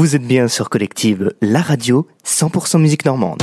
Vous êtes bien sur Collective, la radio 100% musique normande.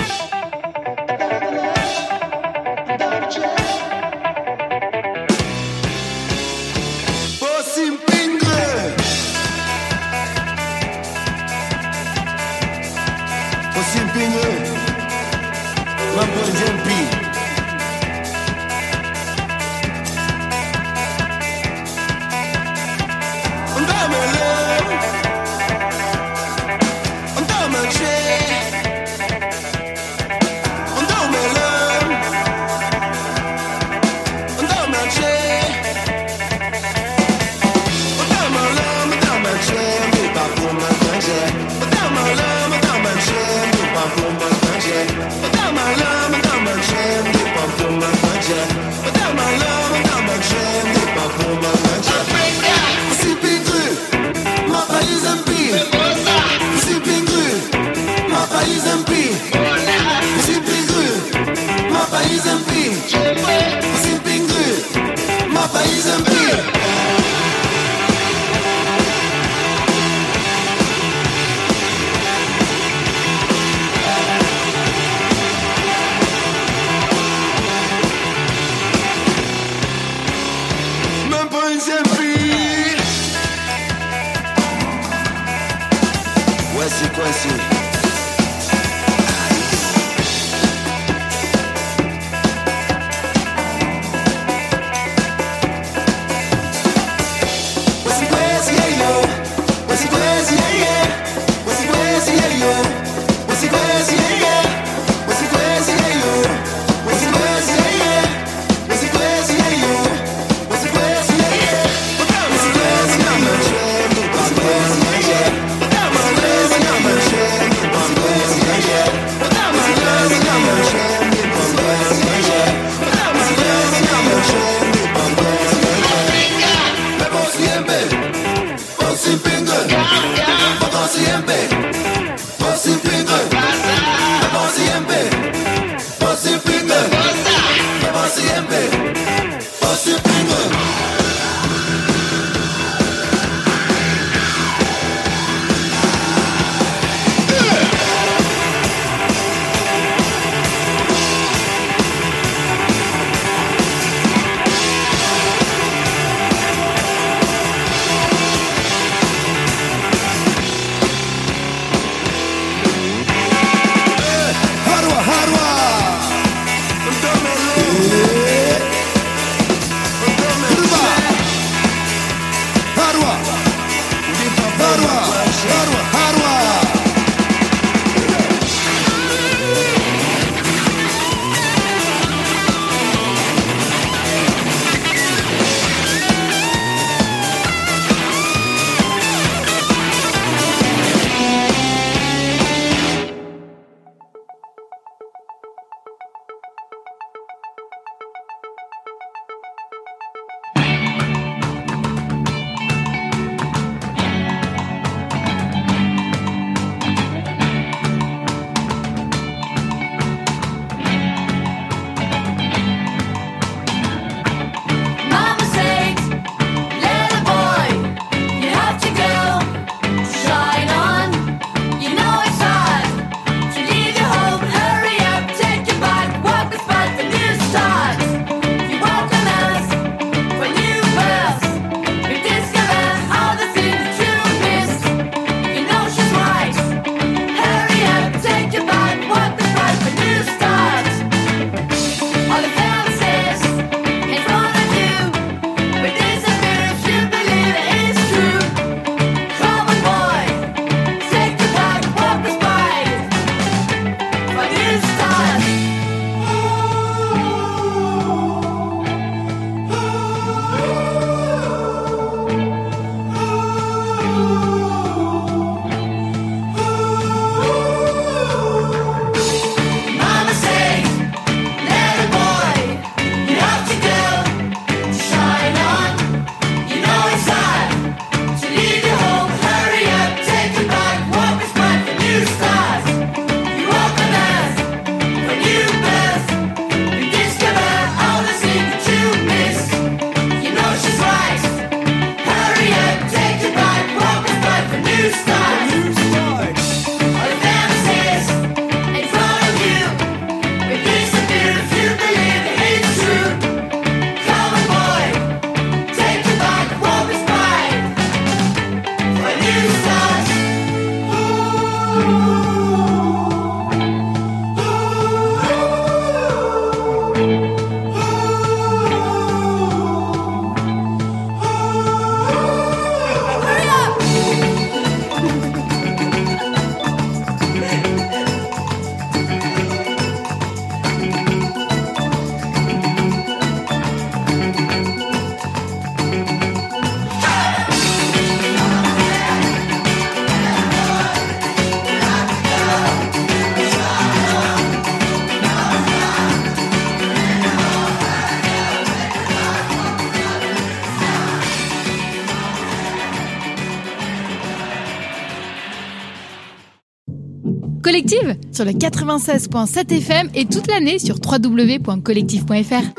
Sur le 96.7 FM et toute l'année sur www.collective.fr.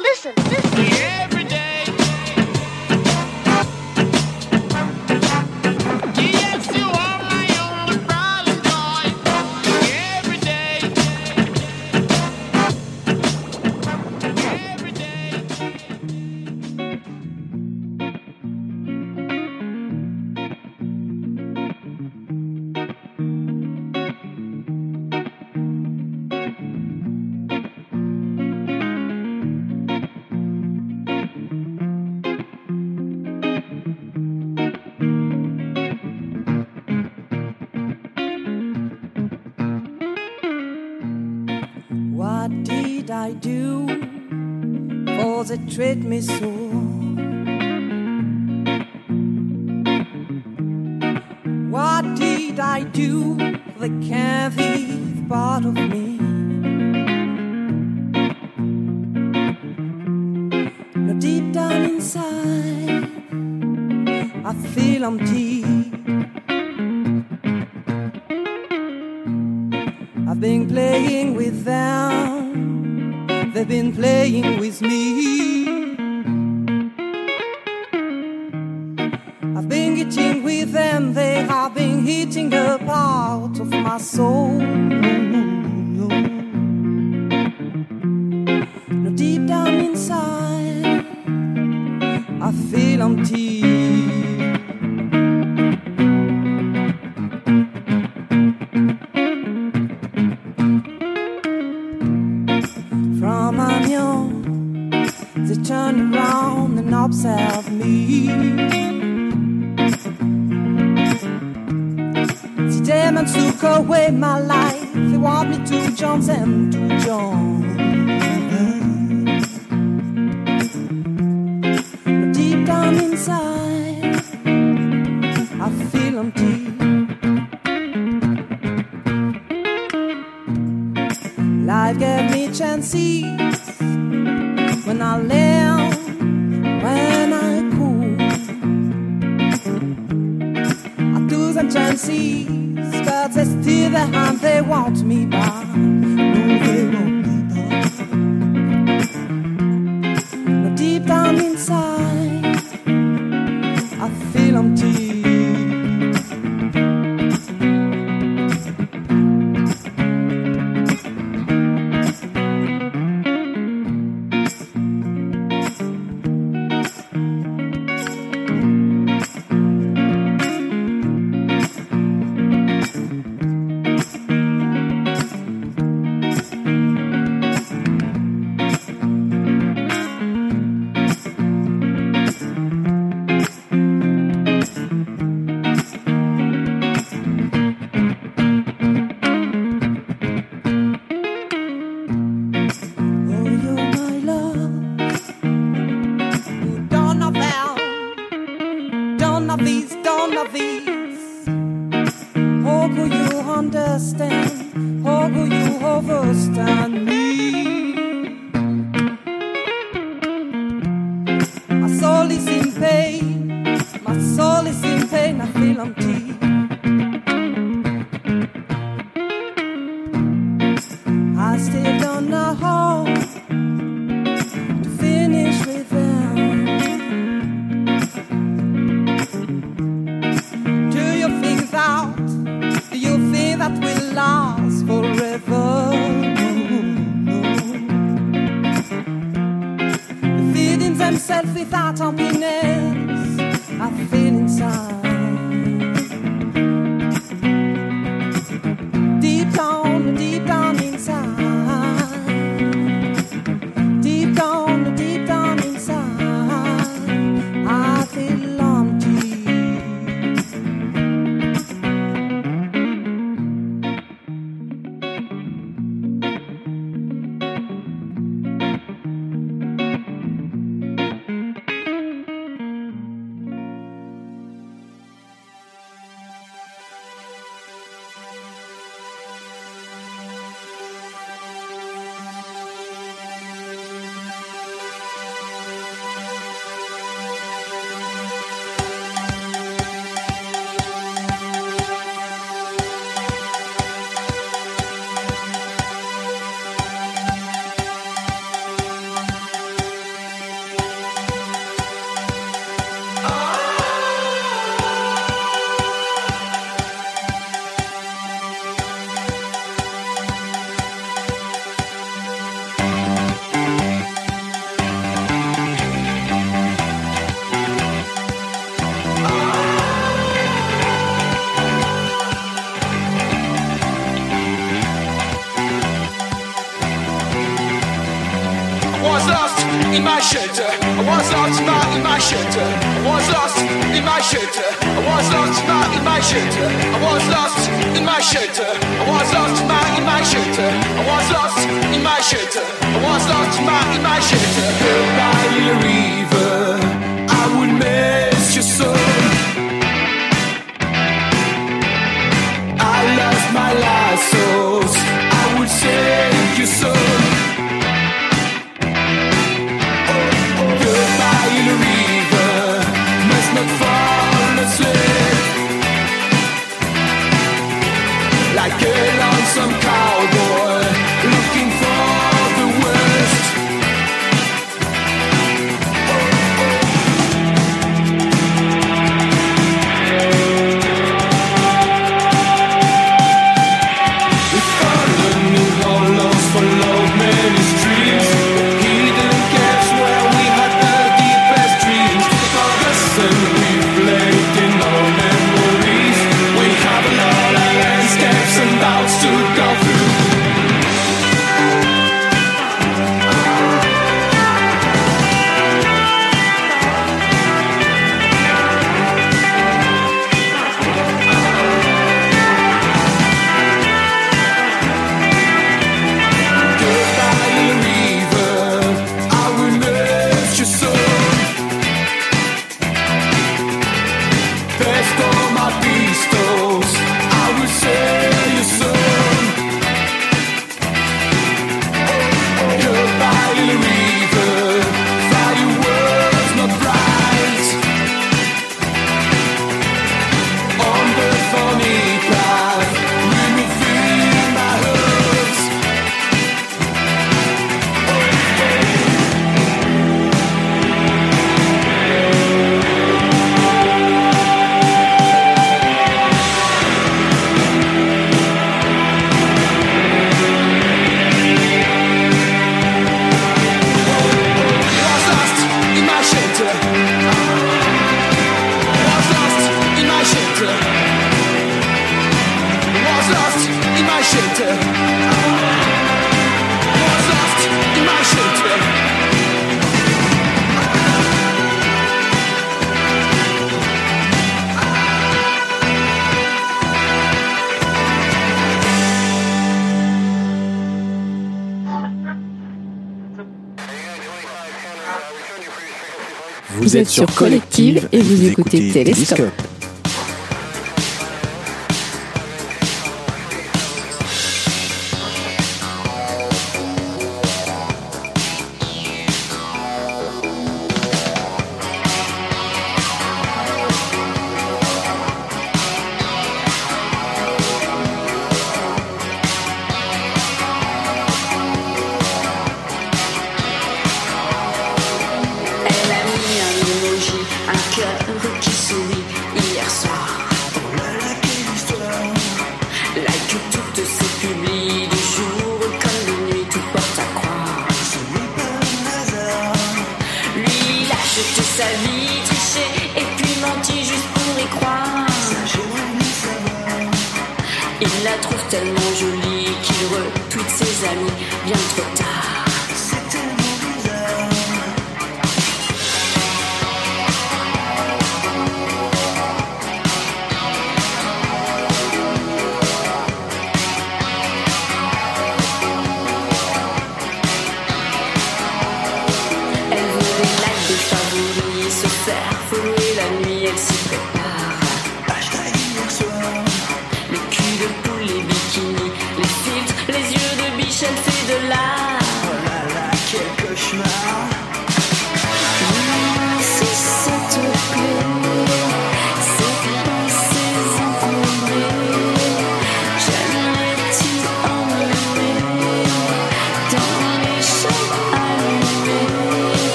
sur Collective et vous écoutez Télescope.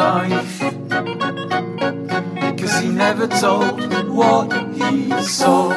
Life. Cause he never told what he saw.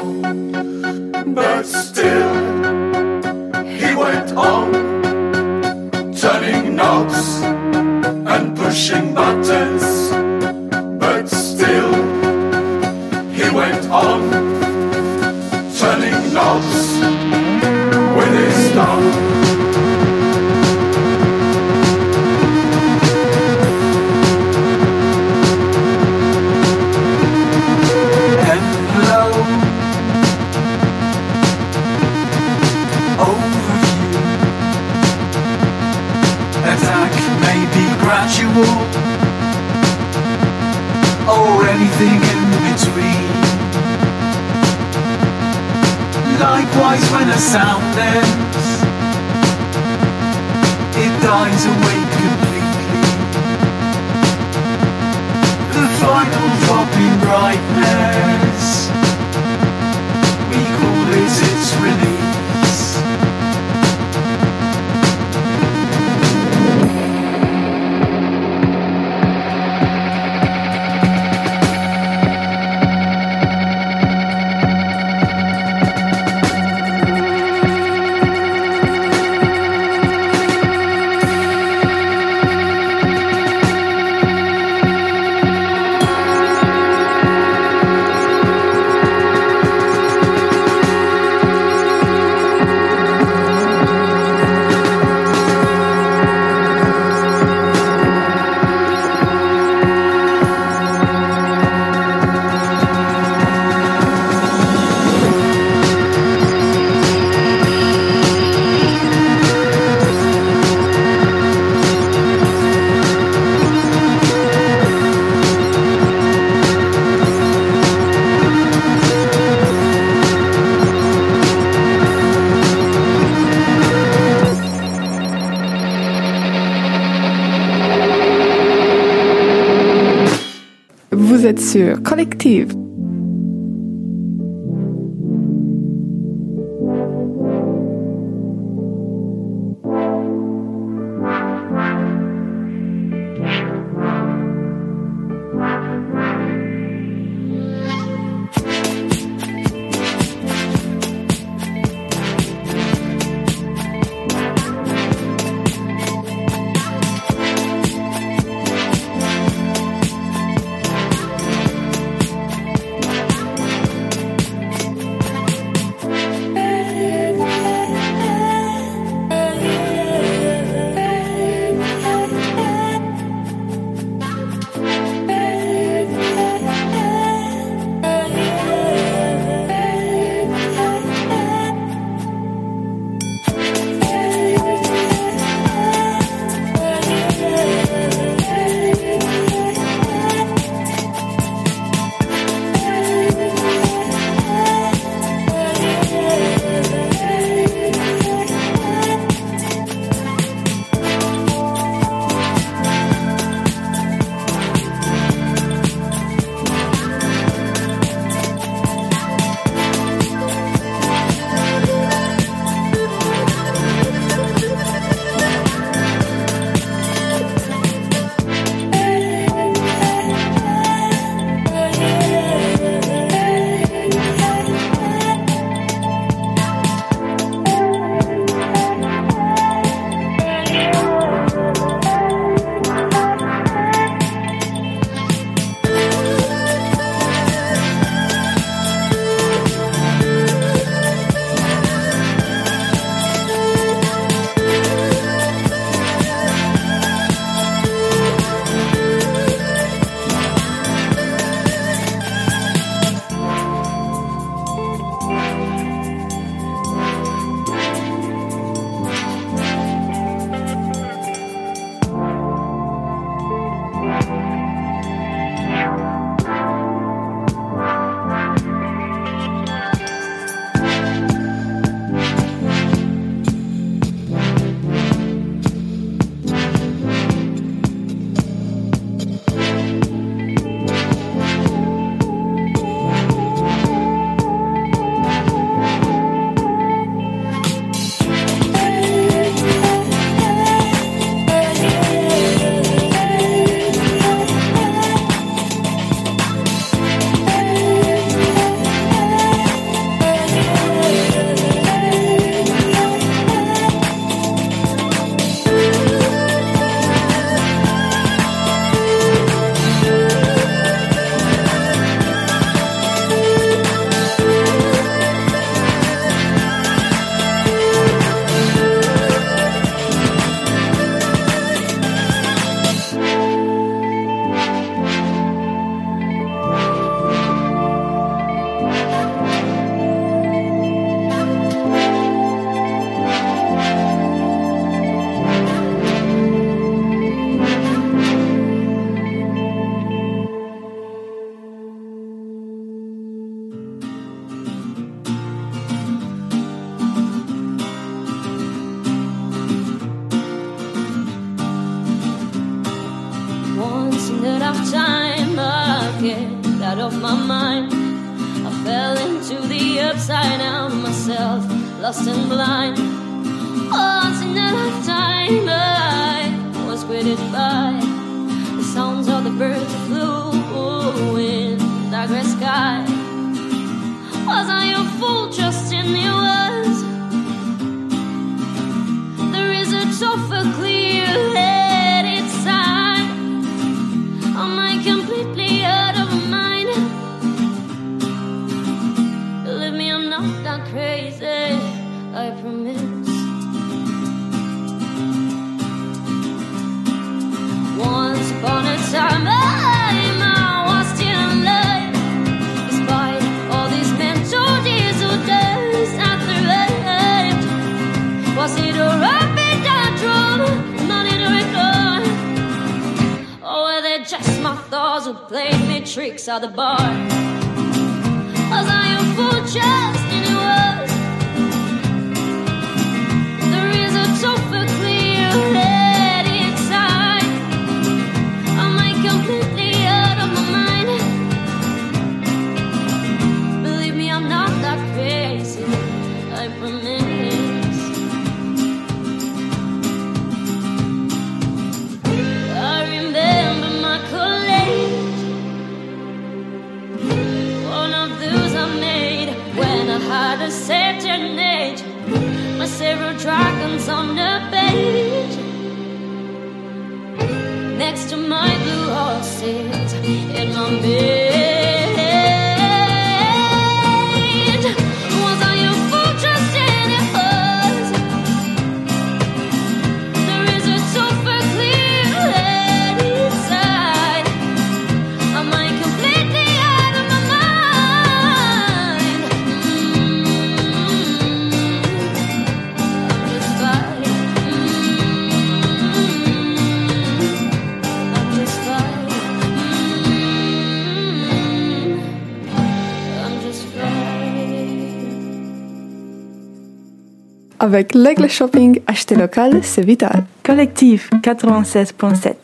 Saw the ball. avec l'Aigle Shopping, acheter local, c'est vital. Collectif 96.7.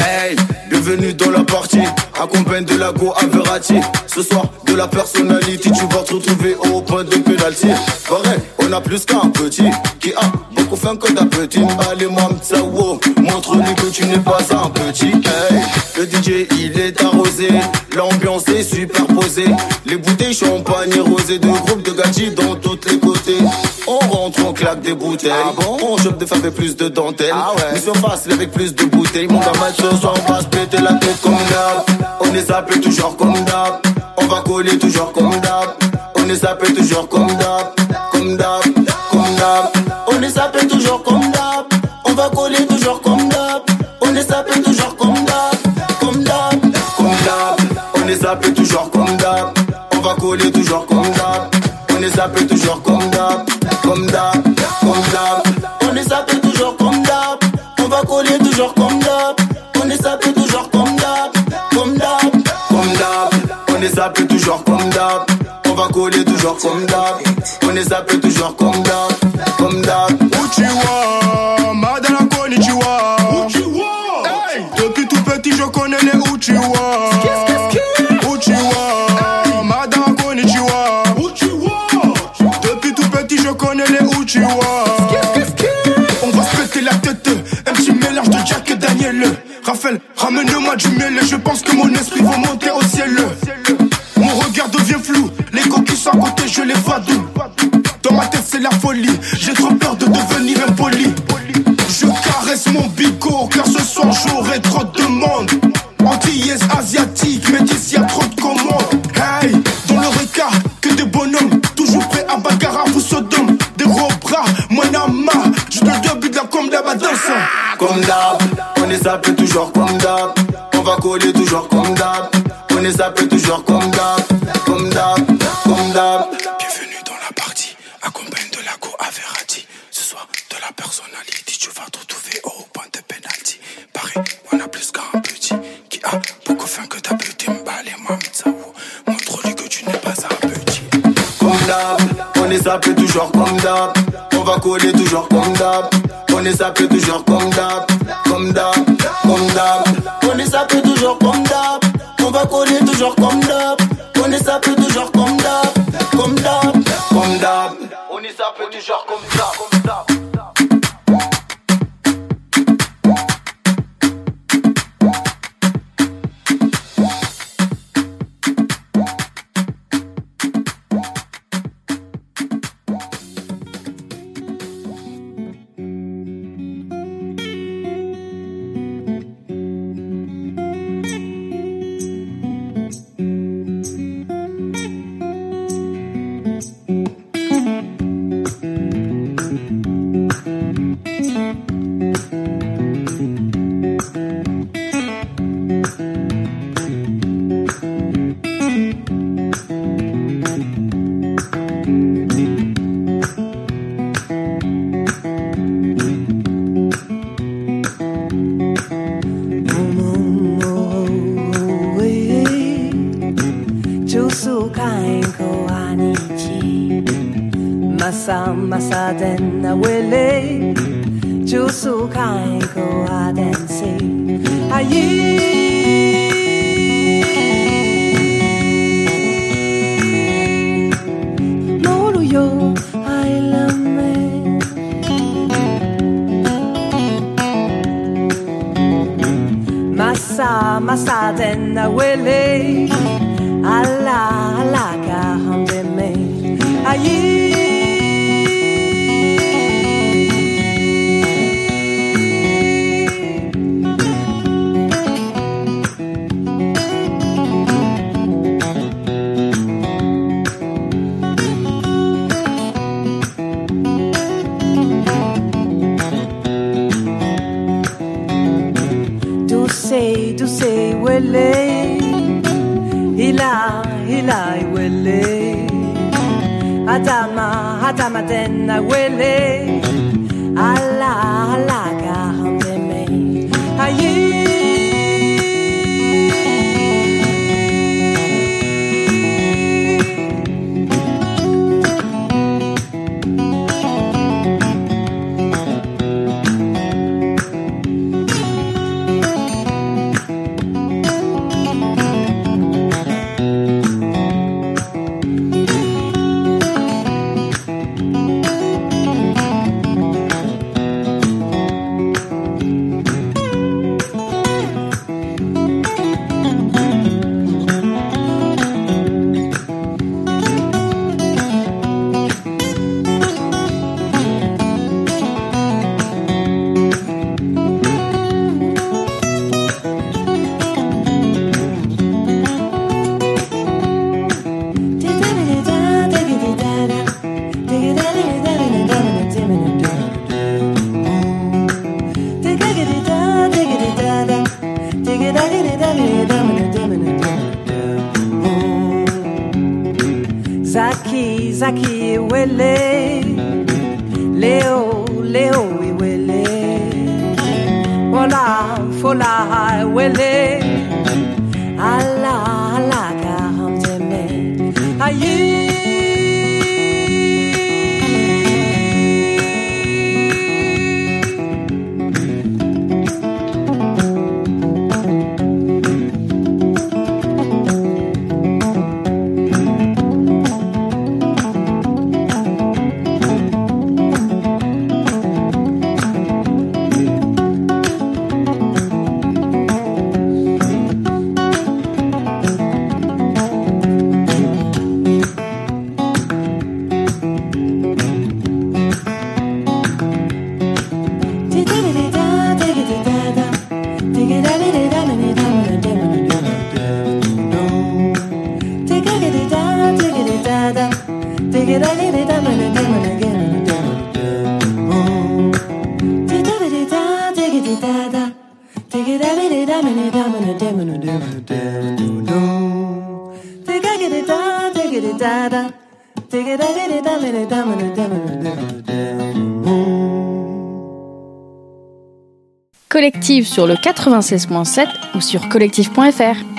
Hey, bienvenue dans la partie. Accompagne de la go à Ce soir, de la personnalité, tu vas te retrouver au point de pénalty. Pareil, on a plus qu'un petit qui a beaucoup faim que d'un petit. Allez, mamsa, wow, montre-lui que tu n'es pas un petit. Hey, le DJ, il est arrosé. L'ambiance est superposée. Les bouts composé de groupes de gadgets dans toutes les côtés. On rentre, on claque des bouteilles. Ah on chope des femmes avec plus de dentelles. Ah ouais. surface avec plus de bouteilles. Mon gamin, ce soir, on va se péter la tête comme d'hab. On les appelle toujours comme d'hab. On va coller toujours comme d'hab. On les appelle toujours comme d'hab. Comme d'hab, comme d'hab. On les appelle toujours comme d'hab. On va coller toujours comme On les appelle toujours comme d'hab, comme d'hab, comme d'hab. On les appelle toujours comme d'hab, on va coller toujours comme d'hab. On les appelle toujours comme d'hab, comme d'hab, comme d'hab. On les appelle toujours comme d'hab, on va coller toujours comme d'hab. On les appelle toujours comme d'hab. Collective sur le 96.7 ou sur collectif.fr.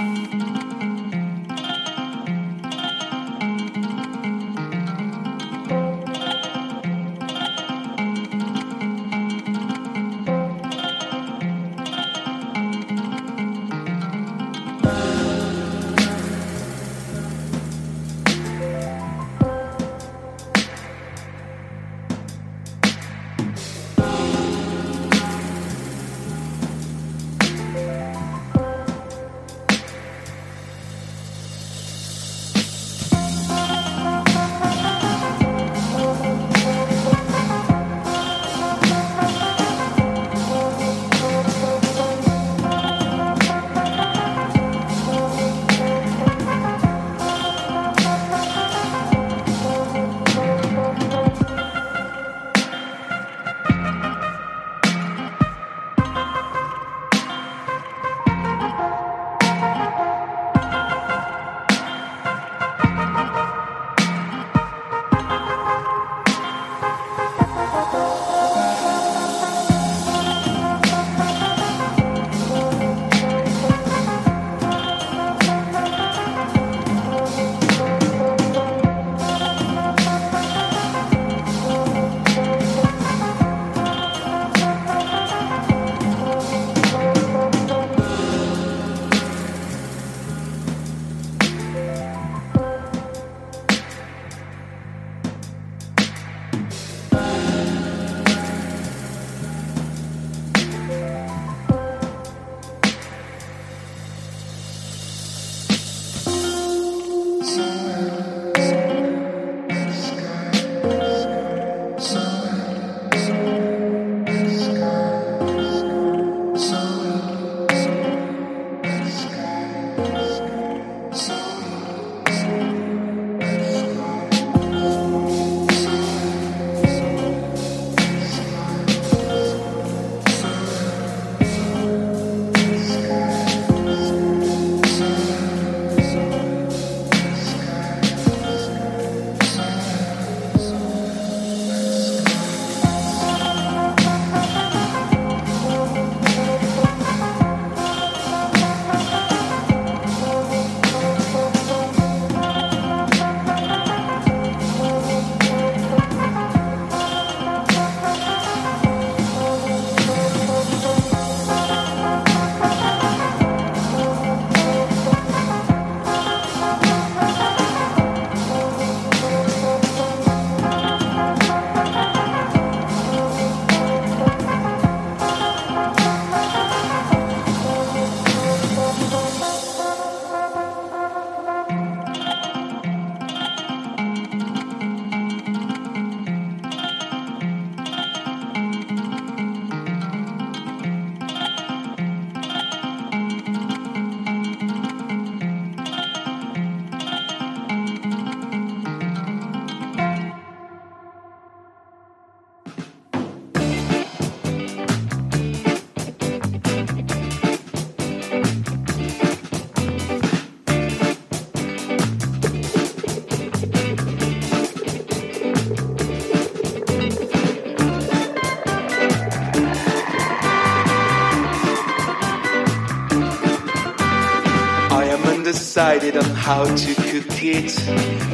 how to cook it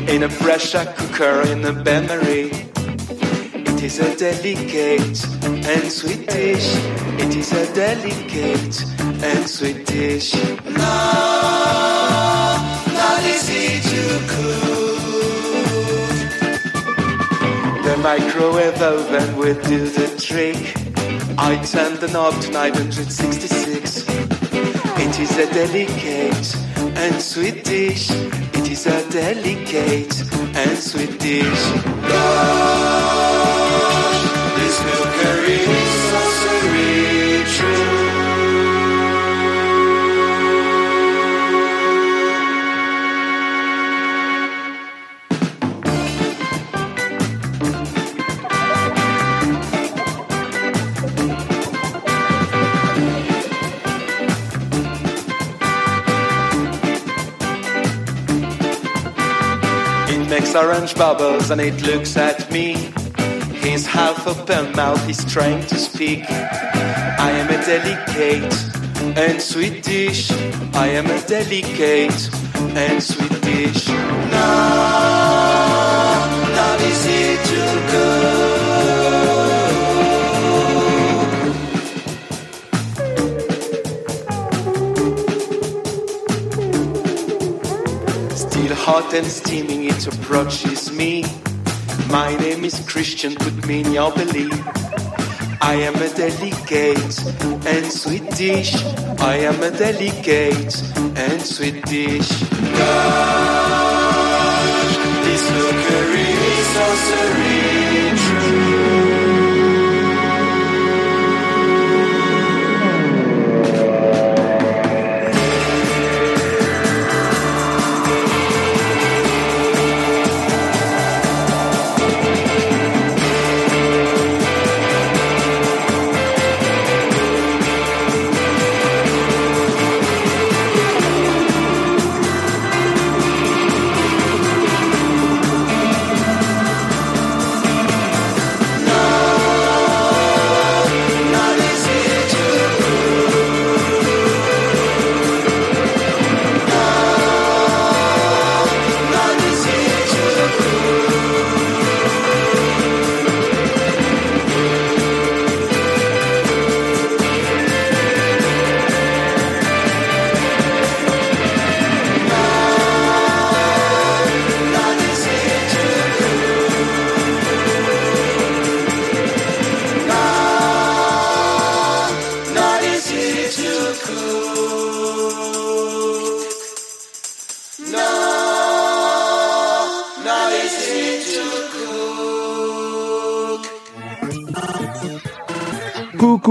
in a pressure cooker in a bain-marie. It is a delicate and sweet dish. It is a delicate and sweet dish. No, not easy to cook. The microwave oven will do the trick. I turn the knob to 966. It is a delicate and sweet dish. It is a delicate and sweet dish. Gosh, this milk curry is It orange bubbles and it looks at me. His half open mouth is trying to speak. I am a delicate and sweet dish. I am a delicate and sweet dish. No, not easy to cook. Still hot and steaming, it approaches me. My name is Christian, put me in your belly. I am a delicate and sweet dish. I am a delicate and sweet dish. Gosh, this cookery is so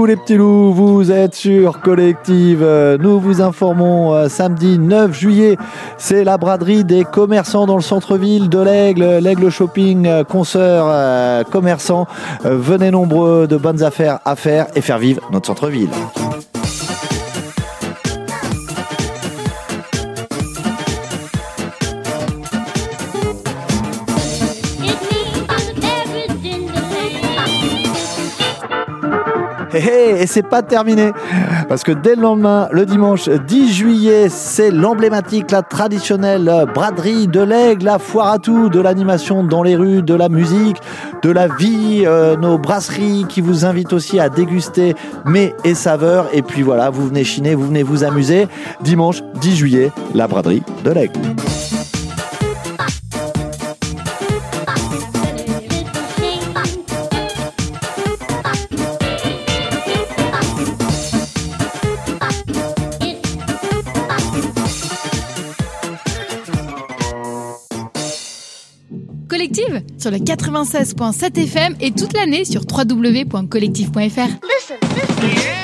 Les petits loups, vous êtes sur Collective. Nous vous informons euh, samedi 9 juillet, c'est la braderie des commerçants dans le centre-ville de l'Aigle, l'Aigle Shopping, euh, consoeurs, euh, commerçants. Euh, Venez nombreux, de bonnes affaires à faire et faire vivre notre centre-ville. Hé hé, et c'est pas terminé parce que dès le lendemain, le dimanche 10 juillet, c'est l'emblématique, la traditionnelle braderie de l'aigle, la foire à tout, de l'animation dans les rues, de la musique, de la vie, euh, nos brasseries qui vous invitent aussi à déguster mets et saveurs. Et puis voilà, vous venez chiner, vous venez vous amuser. Dimanche 10 juillet, la braderie de l'aigle. Sur le 96.7 FM et toute l'année sur www.collective.fr.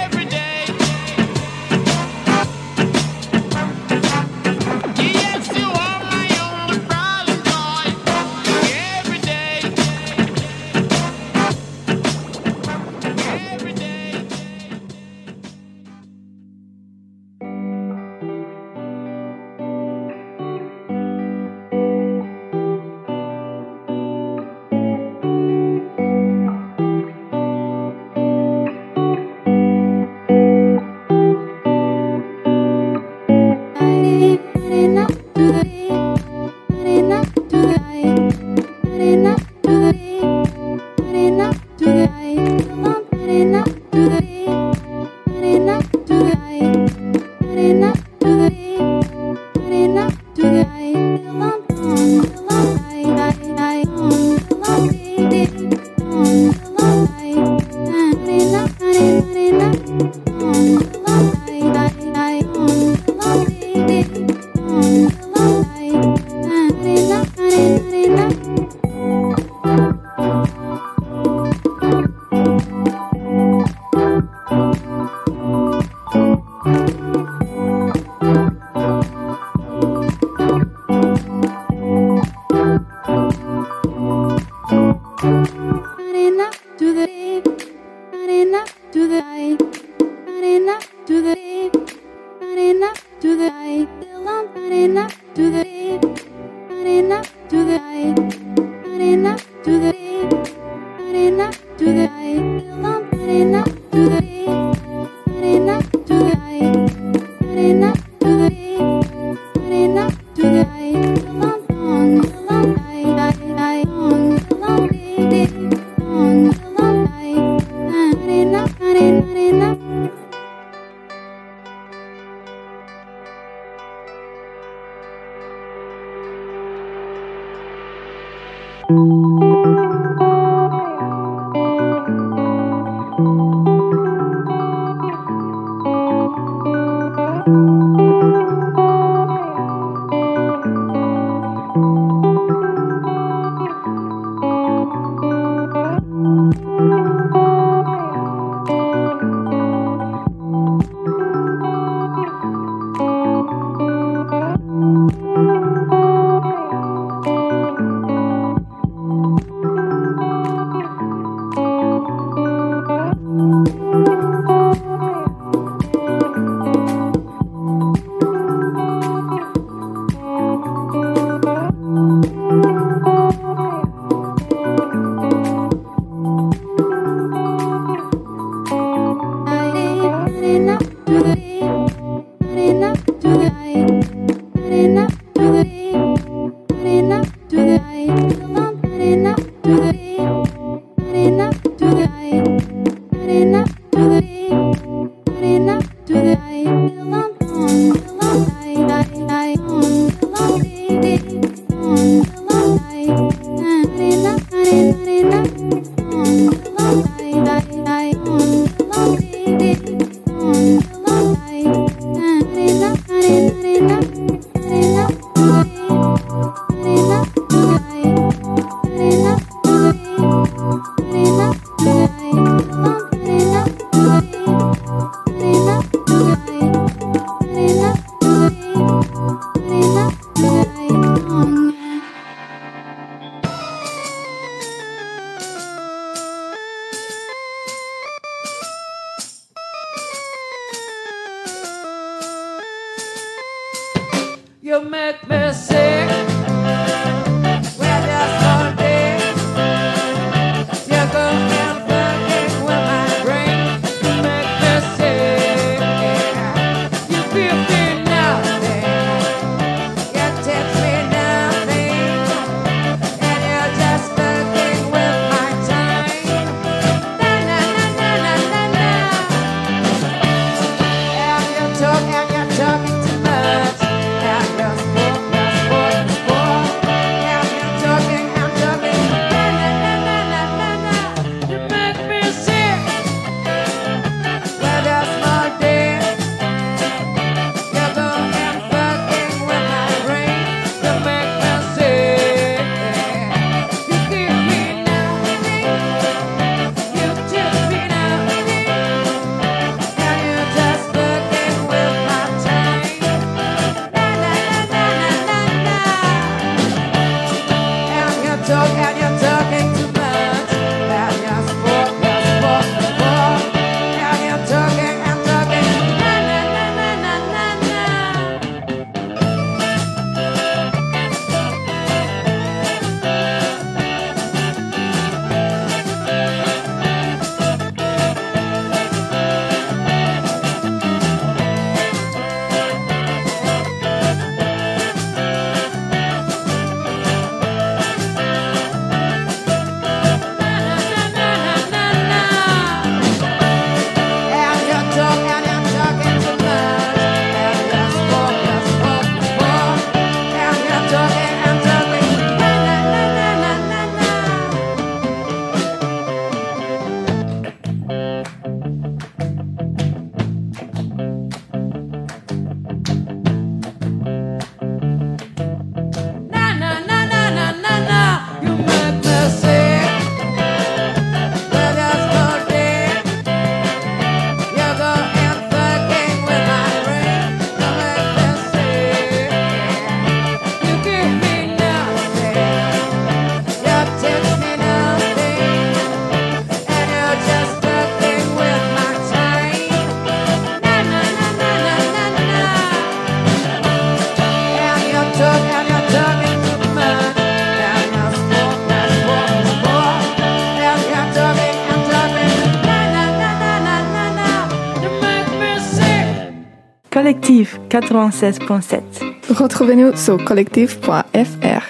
96.7. Retrouvez-nous sur collectif.fr.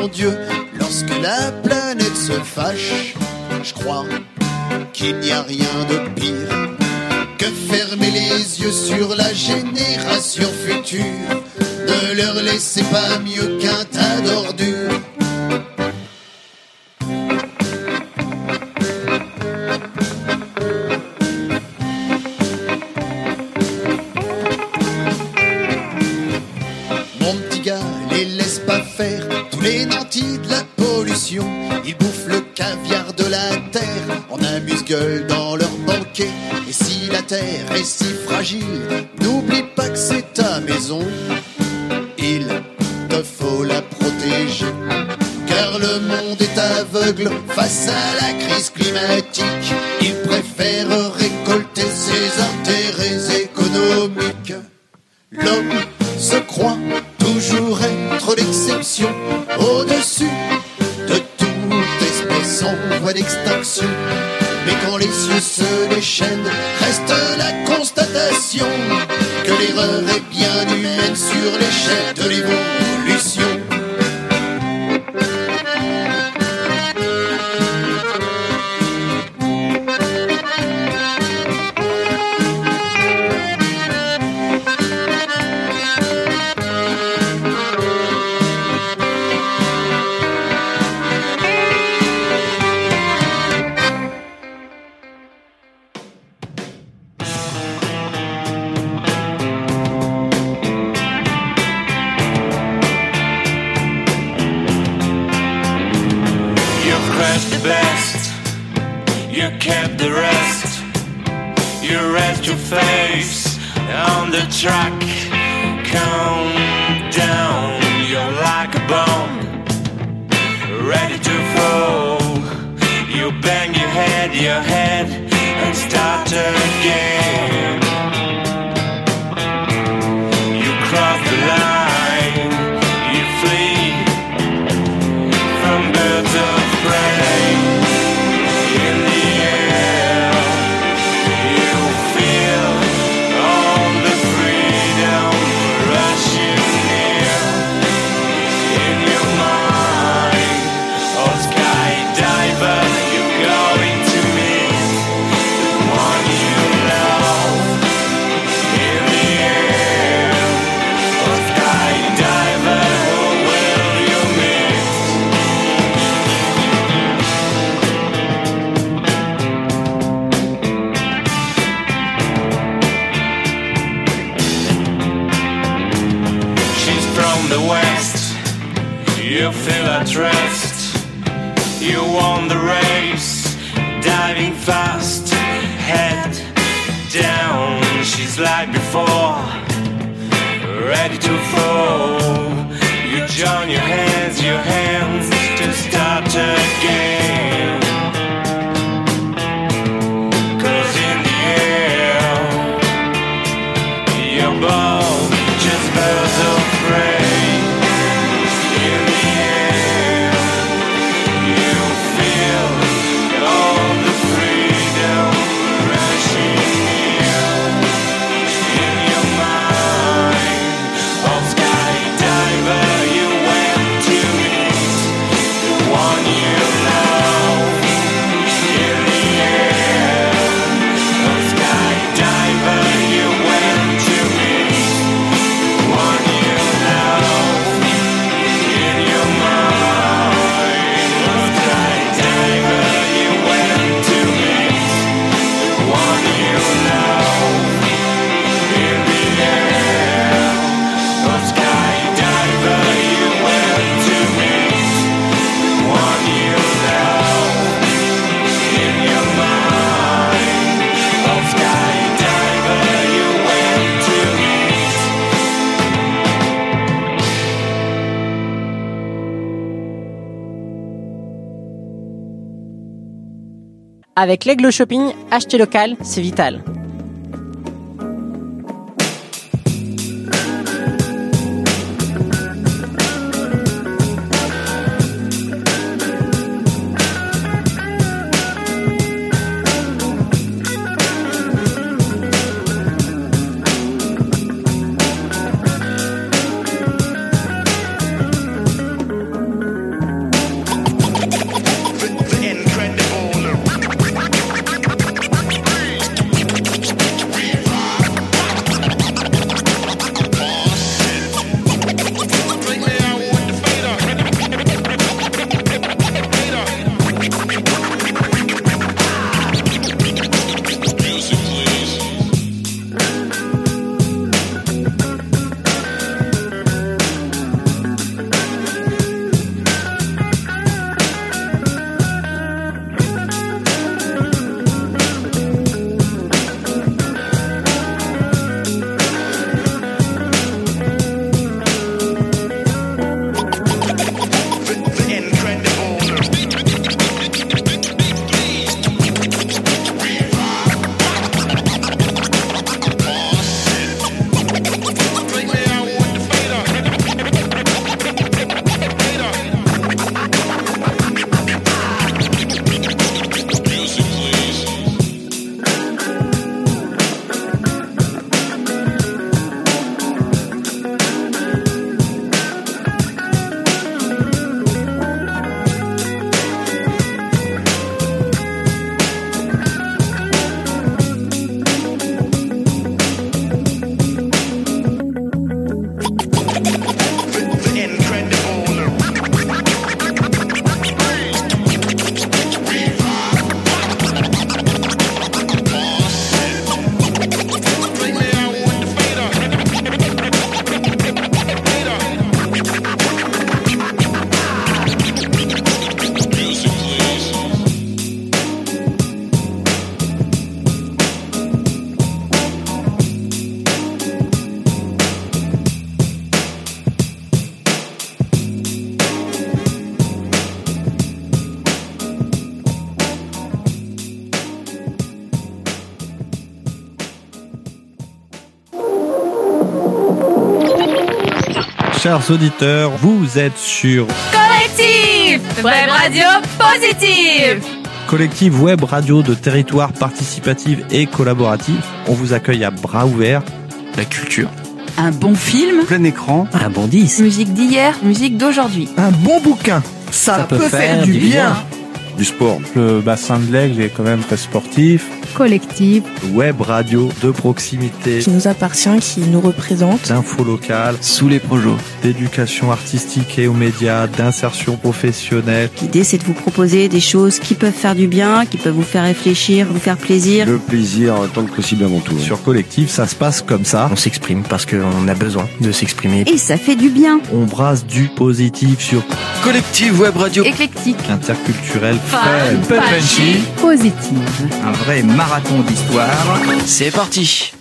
mon Dieu, lorsque la planète se fâche, je crois qu'il n'y a rien de pire que fermer les yeux sur la génération future, ne leur laissez pas mieux qu'un tas d'ordures. caviar de la terre, en amuse-gueule dans leur banquet. Et si la terre est si fragile, n'oublie pas que c'est ta maison. Il te faut la protéger. Car le monde est aveugle face à la crise climatique. reste la constatation que l'erreur est bien humaine sur l'échelle de l'Évo. Avec l'Aigle Shopping, acheter local, c'est vital. chers auditeurs, vous êtes sur Collectif Web Radio Positive Collectif Web Radio de territoire participatif et collaboratif. On vous accueille à bras ouverts. La culture. Un bon film. Plein écran. Un bon disque. Musique d'hier, musique d'aujourd'hui. Un bon bouquin. Ça, peut, faire, du, bien. bien. Du sport. Le bassin de l'aigle est quand même très sportif collective, web radio de proximité, qui nous appartient, qui nous représente, d'infos locales, sous les projets, d'éducation artistique et aux médias, d'insertion professionnelle. L'idée, c'est de vous proposer des choses qui peuvent faire du bien, qui peuvent vous faire réfléchir, vous faire plaisir. Le plaisir tant que possible avant tout. Hein. Sur collective, ça se passe comme ça. On s'exprime parce qu'on a besoin de s'exprimer. Et ça fait du bien. On brasse du positif sur collective web radio éclectique, interculturelle, fun, punchy, positive. Un vrai marathon d'histoire. C'est parti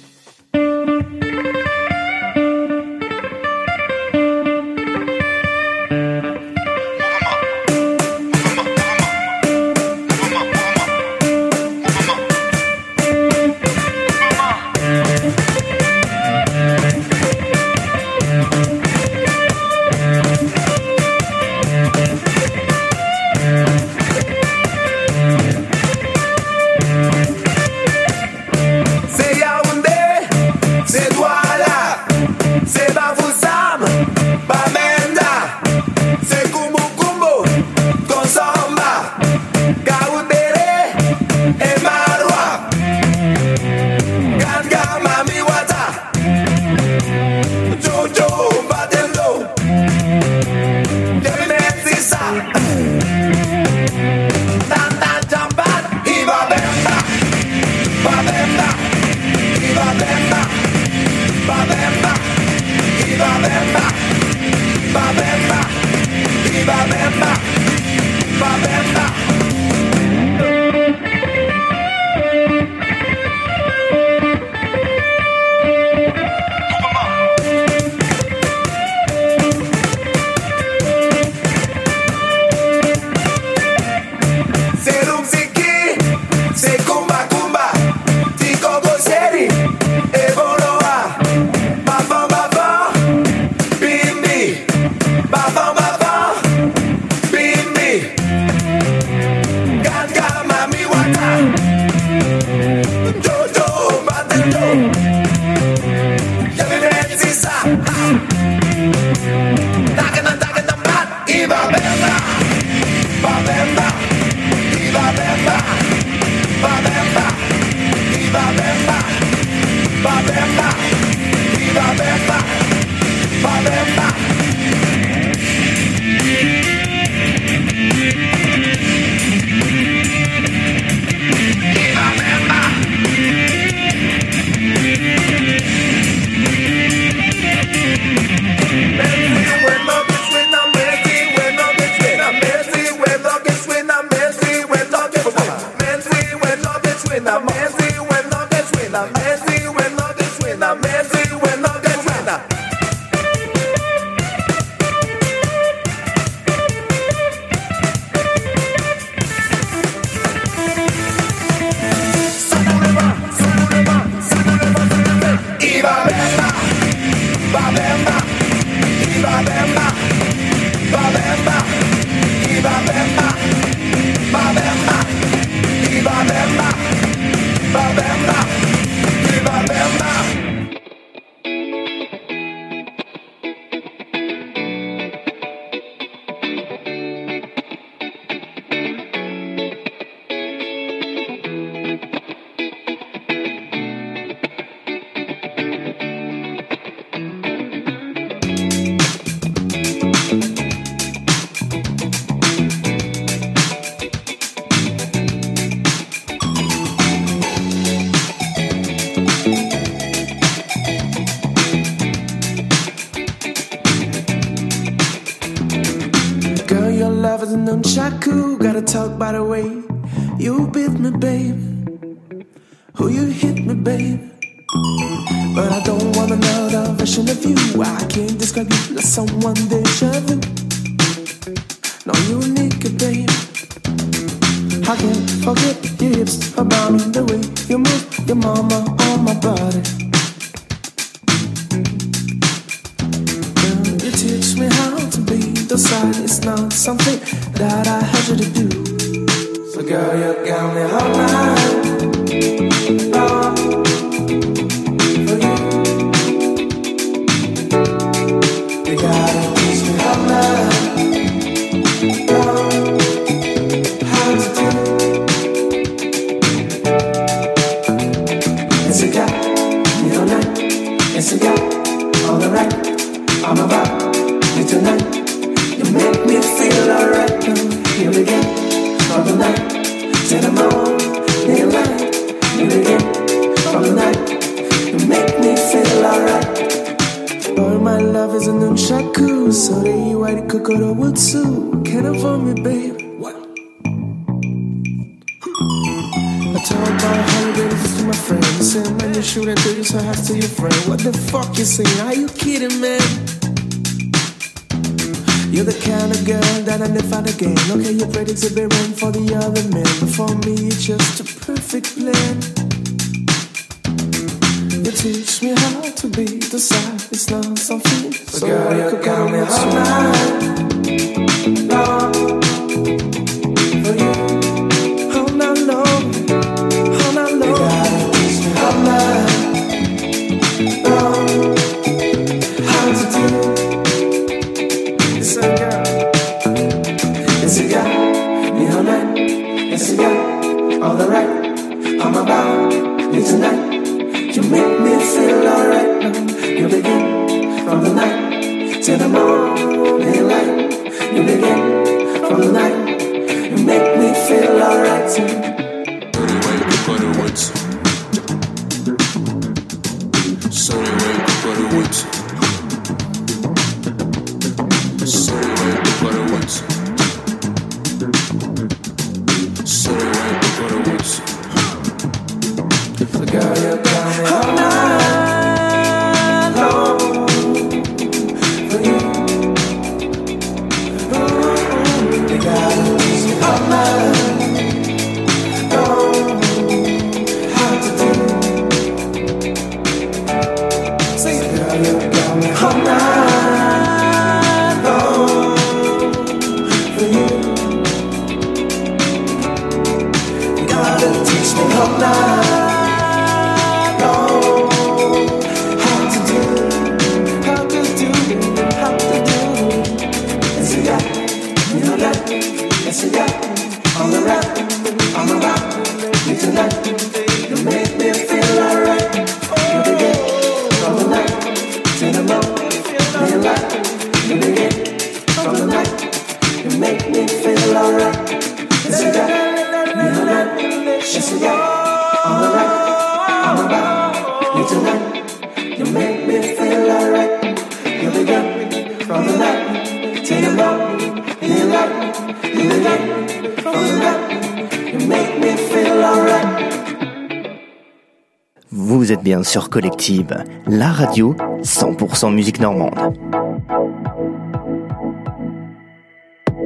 sur Collective, la radio 100% musique normande.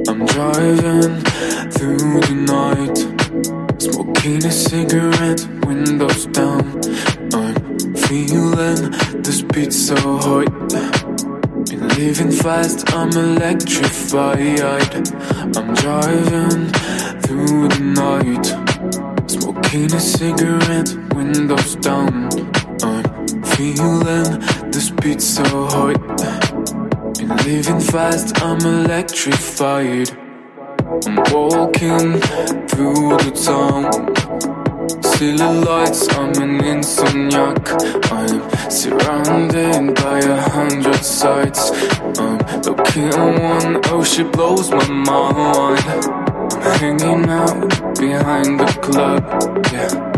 I'm driving through the night, smoking a cigarette, windows down. I'm feeling this beat so hot. Been living fast, I'm electrified. I'm driving through the night, smoking a cigarette, electrified. I'm walking through the town. Silhouettes, I'm an insomniac. I'm surrounded by a hundred sights. I'm looking at one, oh, she blows my mind. I'm hanging out behind the club, yeah.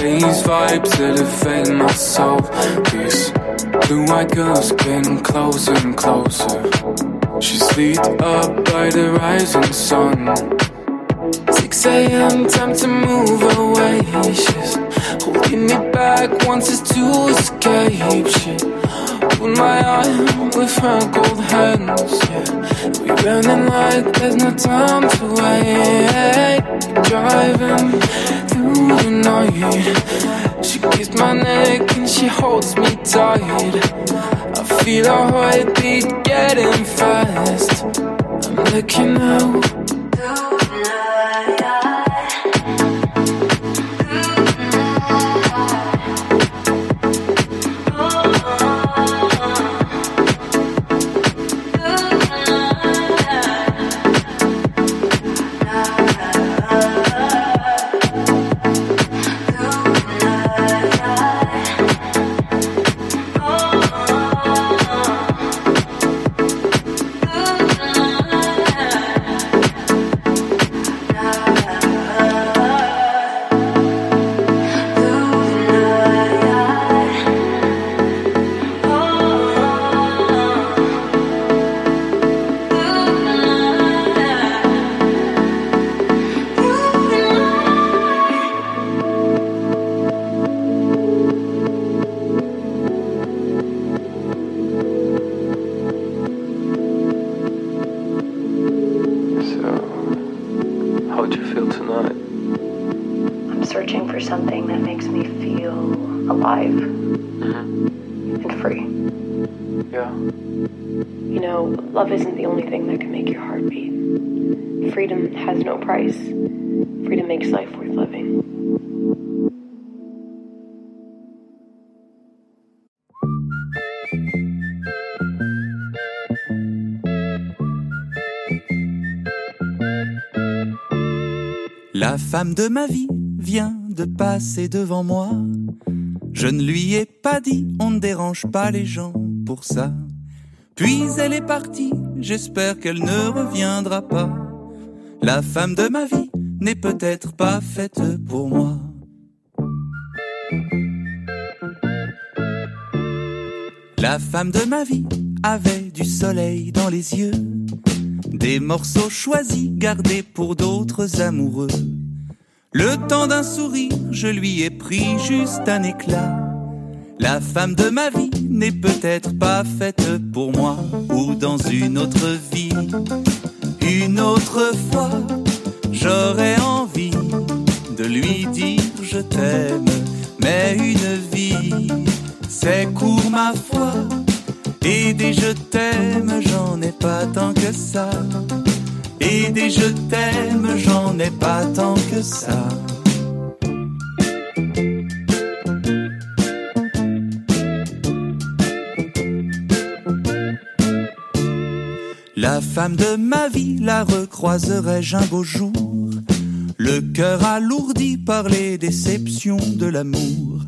These vibes elevate my soul. These blue-eyed girls getting closer and closer. Lit up by the rising sun. 6 a.m. time to move away. She's holding me back, wants us to escape. She pulled my arm with her cold hands. Yeah, we running like there's no time to wait. Driving through the night. She kissed my neck and she holds me tight. Feel her heartbeat getting fast. I'm looking out. De ma vie vient de passer devant moi. Je ne lui ai pas dit, on ne dérange pas les gens pour ça. Puis elle est partie, j'espère qu'elle ne reviendra pas. La femme de ma vie n'est peut-être pas faite pour moi. La femme de ma vie avait du soleil dans les yeux, des morceaux choisis gardés pour d'autres amoureux. Le temps d'un sourire, je lui ai pris juste un éclat. La femme de ma vie n'est peut-être pas faite pour moi ou dans une autre vie. Une autre fois, j'aurais envie de lui dire je t'aime, mais une vie, c'est court ma foi. Et des je t'aime, j'en ai pas tant que ça. Et je t'aime, j'en ai pas tant que ça. La femme de ma vie, la recroiserai-je un beau jour. Le cœur alourdi par les déceptions de l'amour.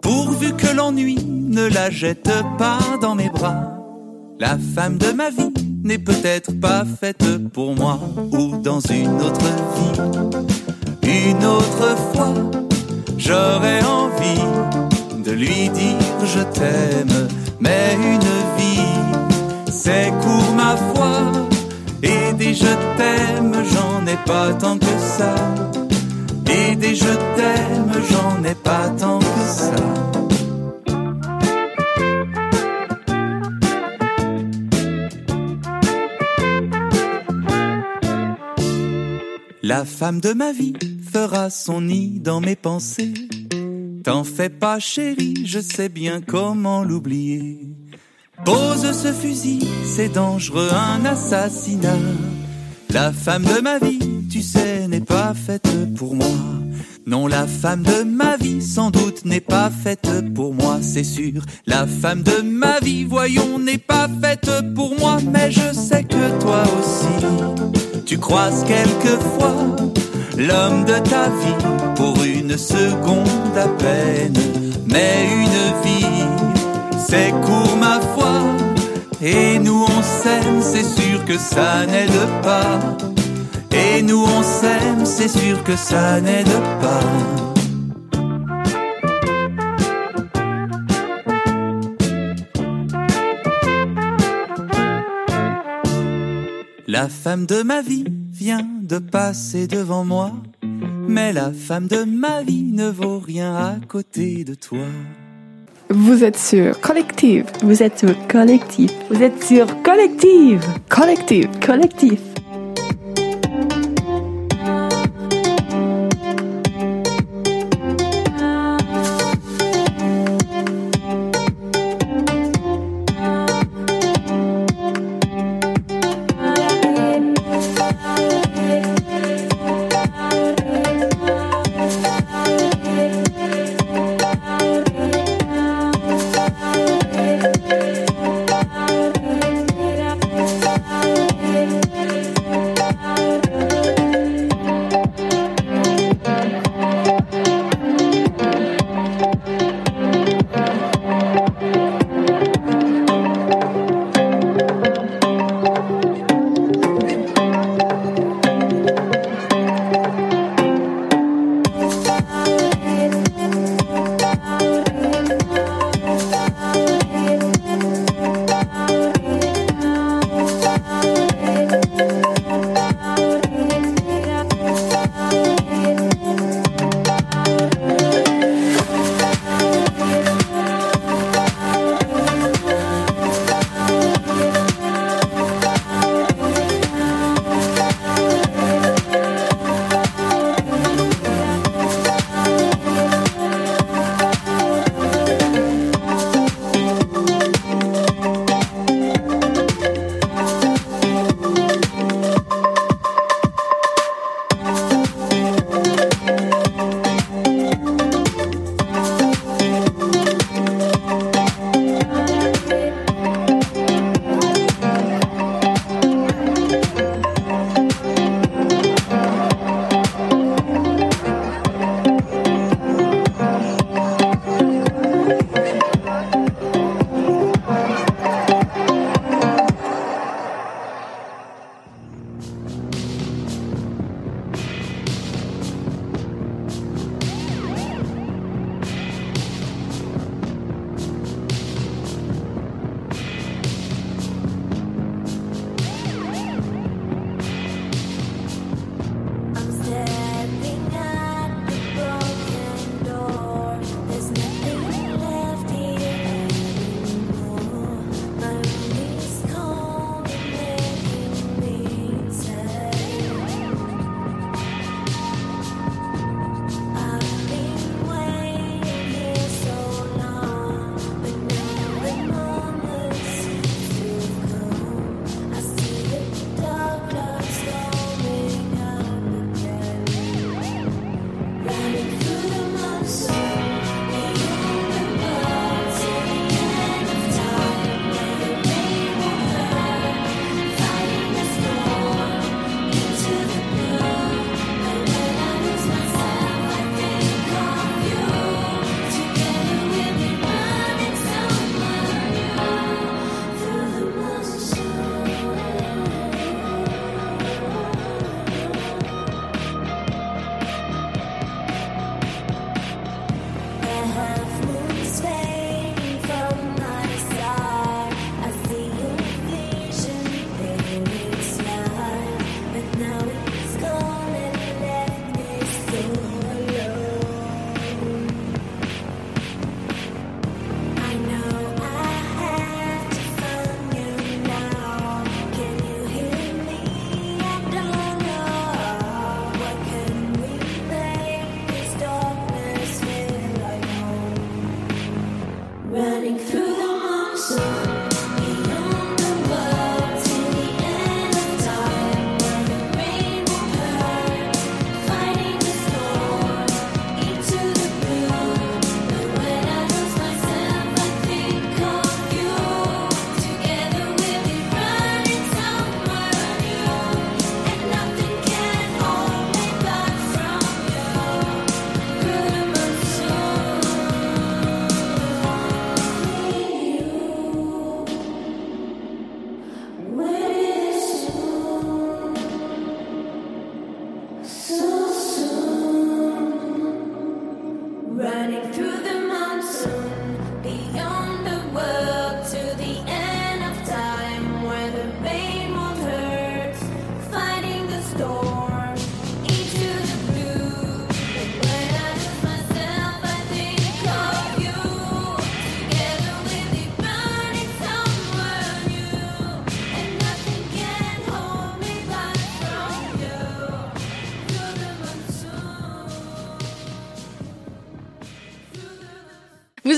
Pourvu que l'ennui ne la jette pas dans mes bras. La femme de ma vie n'est peut-être pas faite pour moi Ou dans une autre vie. Une autre fois, j'aurais envie de lui dire je t'aime Mais une vie, c'est court ma foi. Et des je t'aime, j'en ai pas tant que ça. Et des je t'aime, j'en ai pas tant que ça La femme de ma vie fera son nid dans mes pensées. T'en fais pas chérie, je sais bien comment l'oublier. Pose ce fusil, c'est dangereux, un assassinat. La femme de ma vie, tu sais, n'est pas faite pour moi. Non, la femme de ma vie, sans doute, n'est pas faite pour moi, c'est sûr. La femme de ma vie, voyons, n'est pas faite pour moi, mais je sais que toi aussi, tu croises quelquefois l'homme de ta vie pour une seconde à peine. Mais une vie, c'est court ma foi, et nous on s'aime, c'est sûr que ça n'aide pas. Et nous on s'aime, c'est sûr que ça n'aide pas. La femme de ma vie vient de passer devant moi, mais la femme de ma vie ne vaut rien à côté de toi. Vous êtes sur Collective. Vous êtes sur Collectif. Vous êtes sur Collective. Collective. Collectif.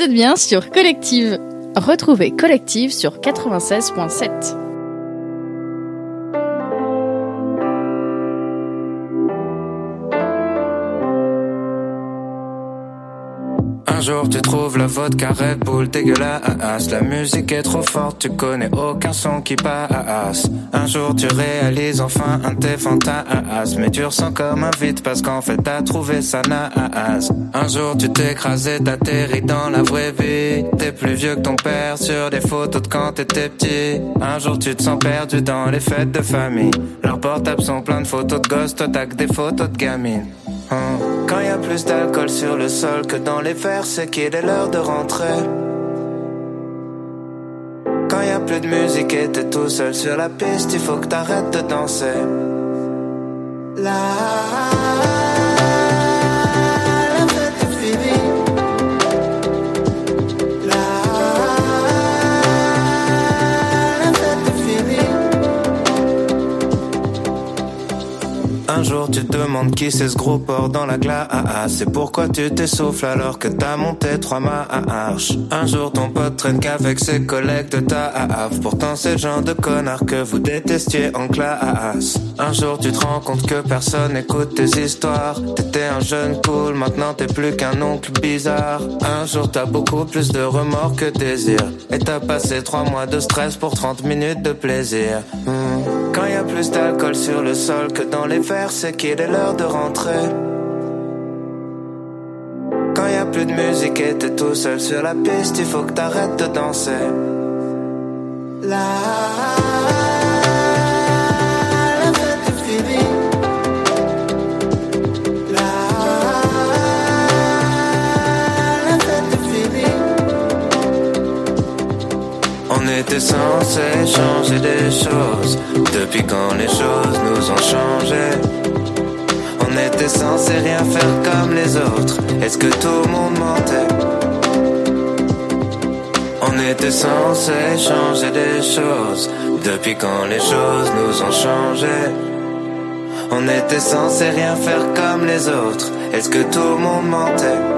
Bien sur Collective. Retrouvez Collective sur 96.7. Un jour tu trouves la vodka Red Bull dégueulasse La musique est trop forte, tu connais aucun son qui passe Un jour tu réalises enfin un de tes fantasmes Mais tu ressens comme un vide parce qu'en fait t'as trouvé ça naze Un jour tu t'écrases et t'atterris dans la vraie vie T'es plus vieux que ton père sur des photos de quand t'étais petit Un jour tu te sens perdu dans les fêtes de famille Leurs portables sont pleins de photos de gosses, t'as que des photos de gamines Hein. Quand y a plus d'alcool sur le sol que dans les verres, c'est qu'il est l'heure de rentrer. Quand y a plus de musique et t'es tout seul sur la piste, il faut que t'arrêtes de danser. Un jour tu demandes qui c'est ce gros porc dans la glace. C'est pourquoi tu t'essouffles alors que t'as monté trois marches. Un jour ton pote traîne qu'avec ses collègues de ta AAF Pourtant c'est le genre de connard que vous détestiez en classe. Un jour tu te rends compte que personne écoute tes histoires. T'étais un jeune cool, maintenant t'es plus qu'un oncle bizarre. Un jour t'as beaucoup plus de remords que désir. Et t'as passé trois mois de stress pour 30 minutes de plaisir. Hmm. Plus d'alcool sur le sol que dans les verres, c'est qu'il est l'heure de rentrer. Quand y a plus de musique et t'es tout seul sur la piste, il faut que t'arrêtes de danser. La, la fête est finie. Était censé changer des choses. Depuis quand les choses nous ont changé? On était censé rien faire comme les autres. Est-ce que tout le monde mentait? On était censé changer des choses. Depuis quand les choses nous ont changé? On était censé rien faire comme les autres. Est-ce que tout le monde mentait?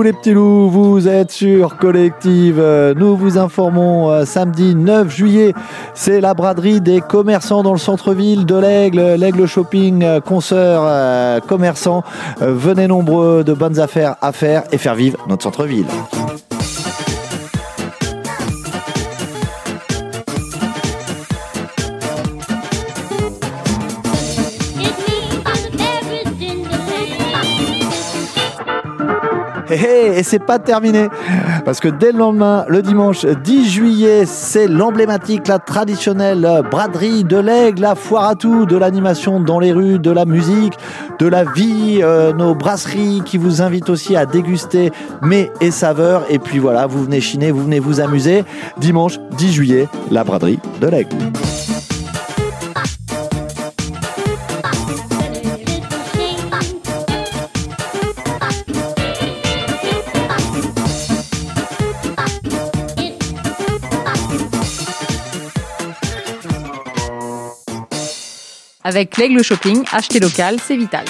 Les petits loups, vous êtes sur Collective. Euh, Nous vous informons euh, samedi 9 juillet, c'est la braderie des commerçants dans le centre-ville de l'Aigle, l'Aigle Shopping, euh, consoeurs, euh, commerçants. Euh, Venez nombreux, de bonnes affaires à faire et faire vivre notre centre-ville. Et c'est pas terminé parce que dès le lendemain, le dimanche 10 juillet, c'est l'emblématique, la traditionnelle braderie de l'aigle, la foire à tout, de l'animation dans les rues, de la musique, de la vie, euh, nos brasseries qui vous invitent aussi à déguster mets et saveurs. Et puis voilà, vous venez chiner, vous venez vous amuser. Dimanche 10 juillet, la braderie de l'aigle. Avec l'Aigle Shopping, acheter local, c'est vital.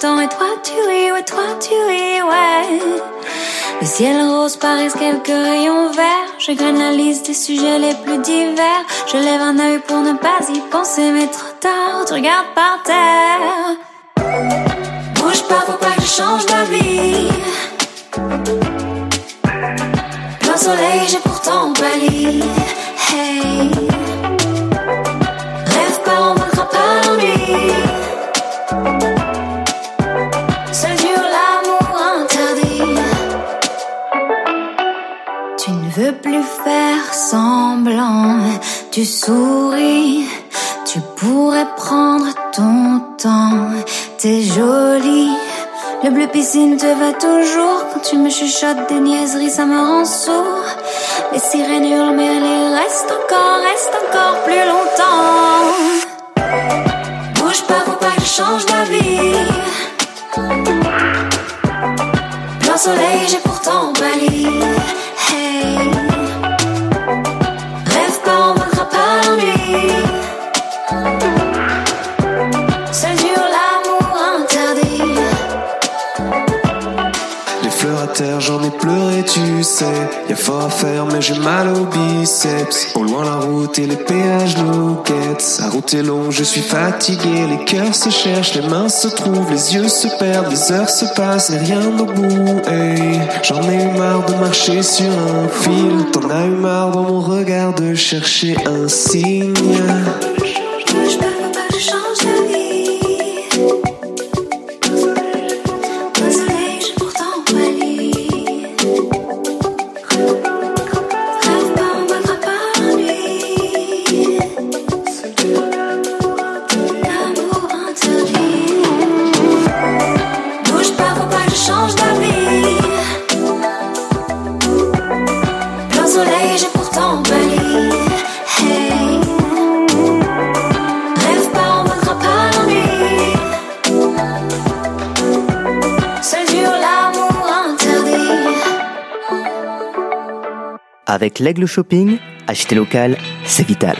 Et toi tu ris, ouais, toi tu ris, ouais. Le ciel rose paraissent quelques rayons verts. Je graine la liste des sujets les plus divers. Je lève un œil pour ne pas y penser, mais trop tard, tu regardes par terre. Bouge pas, faut pas que je change d'avis. Plein soleil, j'ai pourtant pâli. Hey. Rêve pas, on vaincra pas l'ennui. Tu souris. Tu pourrais prendre ton temps. T'es jolie. Le bleu piscine te va toujours. Quand tu me chuchotes des niaiseries, ça me rend sourd. Les sirènes hurlent, mais restent encore, restent encore plus longtemps. Bouge pas, faut pas que je change d'avis. Plein soleil, j'ai pourtant pâli. Hey. J'en ai pleuré, tu sais. Y a fort à faire, mais j'ai mal au biceps. Au loin, la route et les péages nous guettent. La route est longue, je suis fatigué. Les cœurs se cherchent, les mains se trouvent, les yeux se perdent, les heures se passent et rien au bout. J'en ai eu marre de marcher sur un fil. T'en as eu marre dans mon regard de chercher un signe. Avec l'Aigle Shopping, acheter local, c'est vital.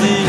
Andy.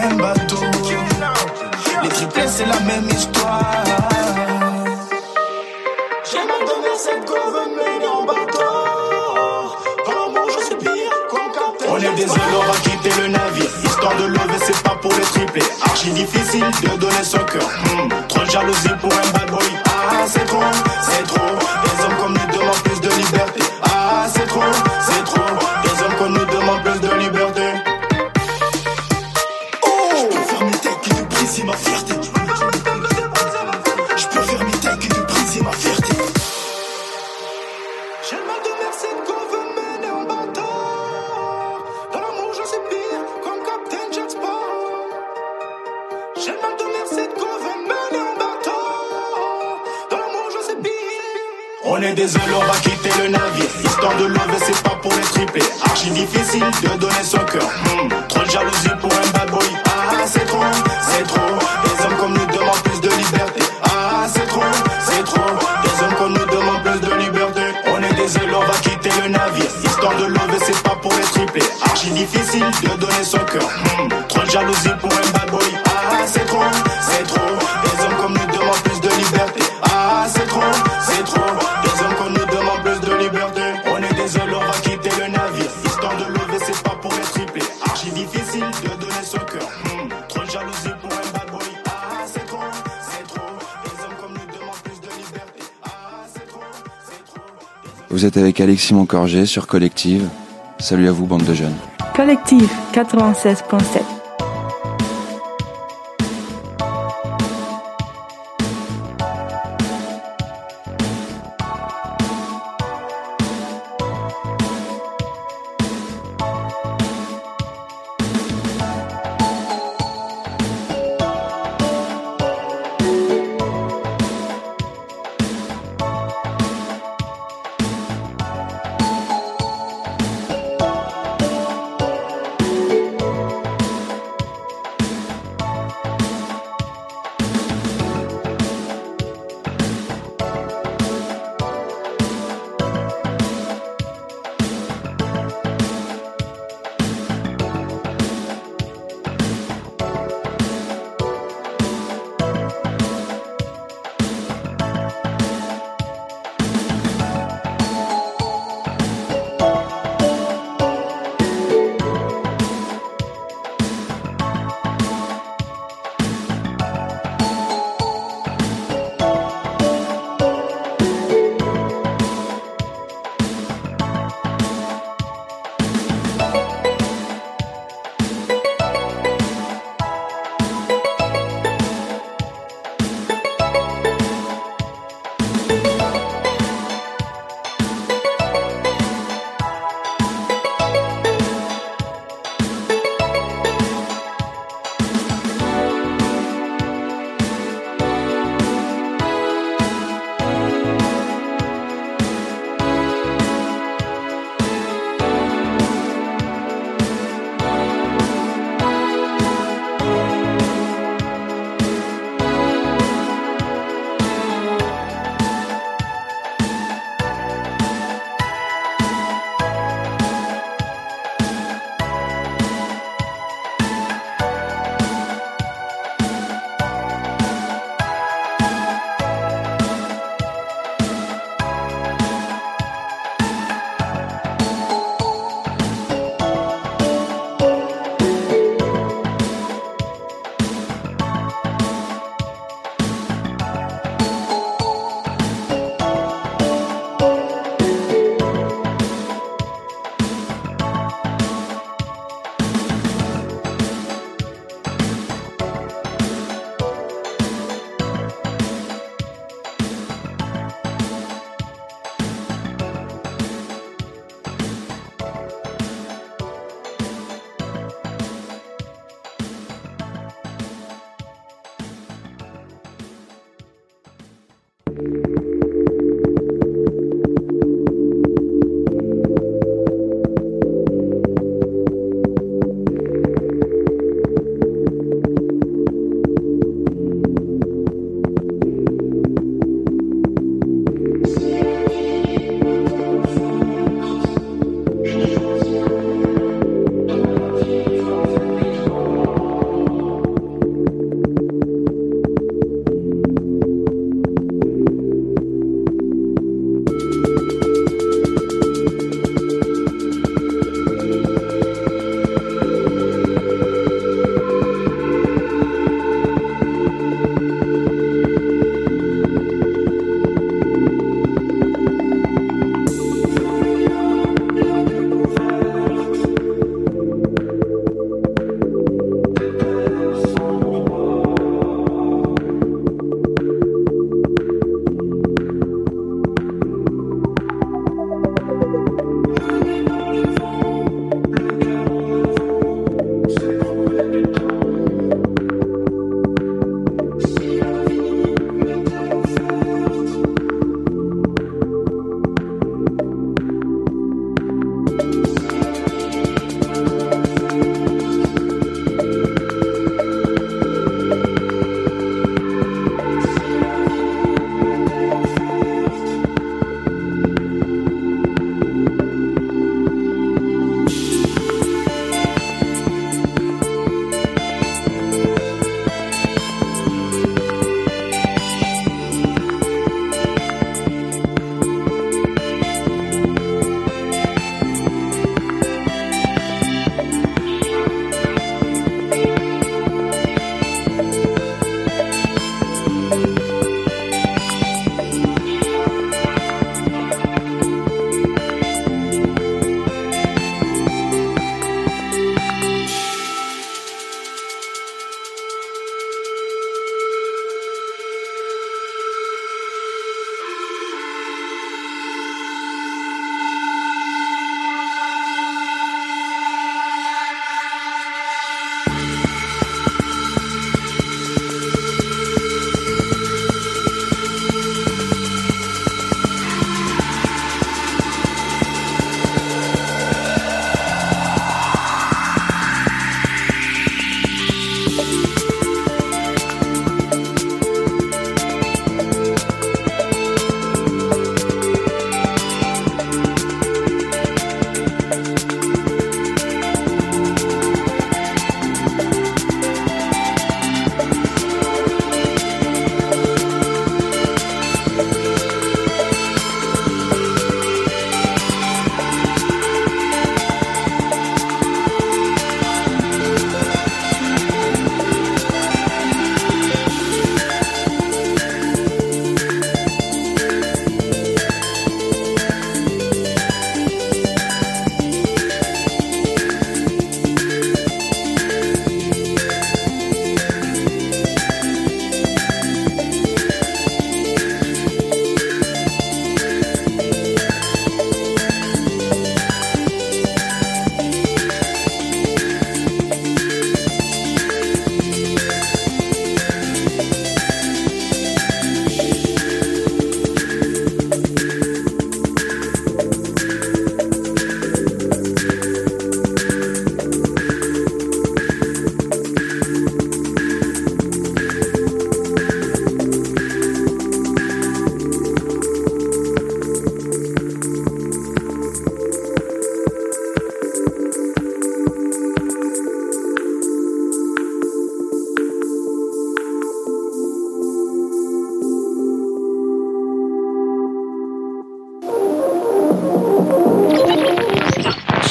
même bateau. Les triplés, c'est la même histoire. J'ai mal donné cette cover, mais en bateau. Vraiment, je suis pire qu'on capte. On est des on va quitter le navire. Histoire de lever, c'est pas pour les triplés. Archi difficile de donner son cœur. Mmh. Trop de jalousie pour un bad boy. Ah, c'est trop. êtes avec Alexis Moncorgé sur Collective. Salut à vous, bande de jeunes. Collective 96.7.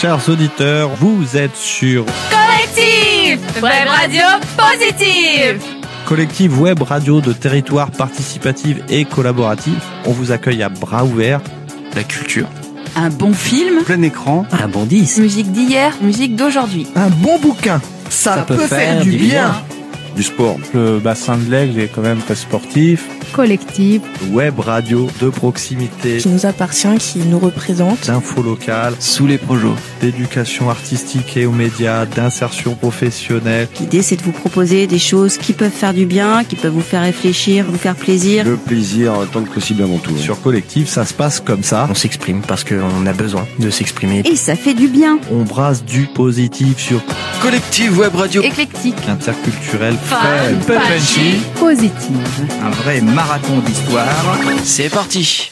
Chers auditeurs, vous êtes sur Collectif Web Radio Positive Collective Web Radio de territoire participatif et collaboratif. On vous accueille à bras ouverts. La culture. Un bon film. Plein écran. Un bon disque. Musique d'hier, musique d'aujourd'hui. Un bon bouquin. Ça, peut, faire, du bien. Du sport. Le bassin de l'Aigle est quand même très sportif collective. Web radio de proximité. Qui nous appartient, qui nous représente. D'infos locales. Sous les projets. D'éducation artistique et aux médias, d'insertion professionnelle. L'idée, c'est de vous proposer des choses qui peuvent faire du bien, qui peuvent vous faire réfléchir, vous faire plaisir. Le plaisir, tant que possible avant tout. Hein. Sur collective, ça se passe comme ça. On s'exprime parce qu'on a besoin de s'exprimer. Et ça fait du bien. On brasse du positif sur collective web radio. Éclectique. Interculturel. Fun. Fun. Punchy. Positive. Un vrai mar marathon d'histoire. C'est parti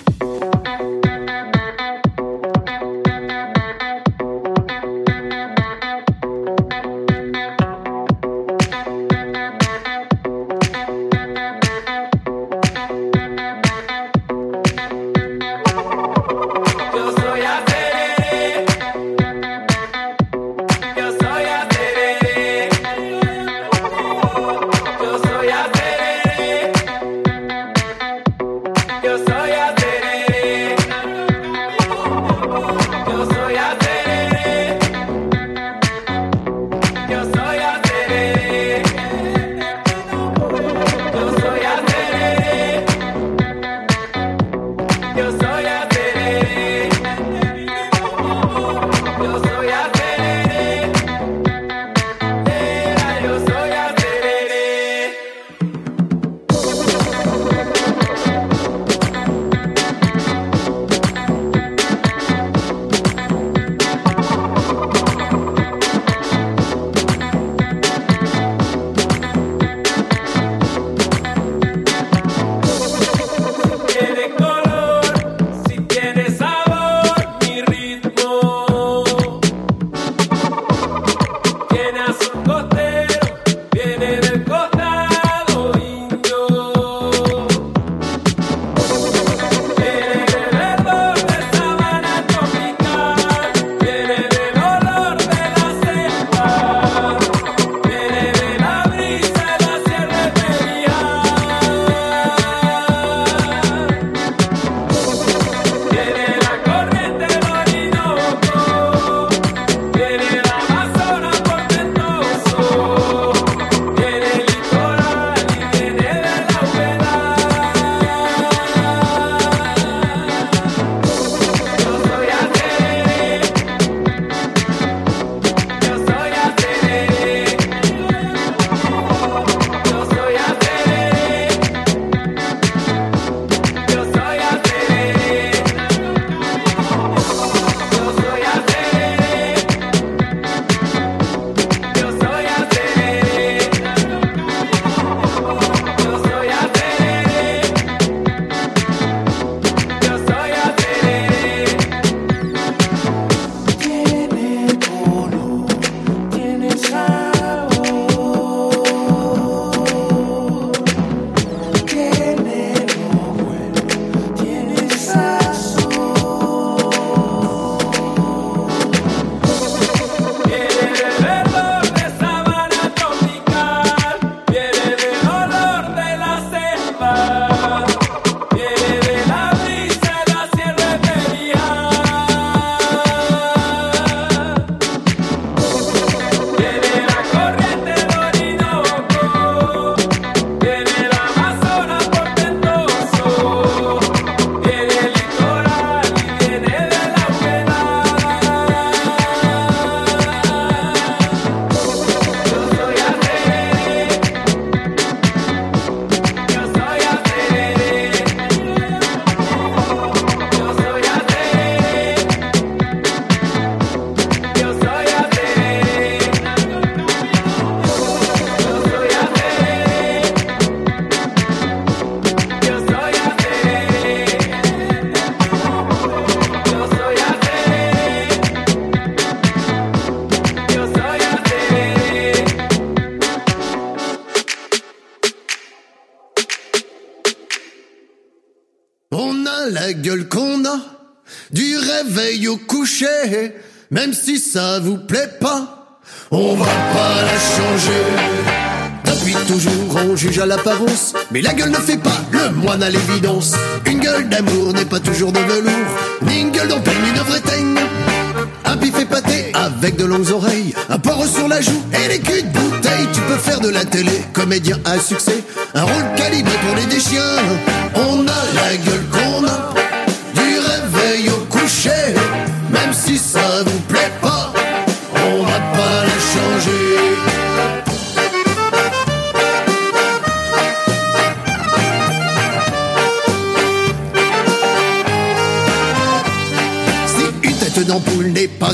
la gueule ne fait pas le moine à l'évidence.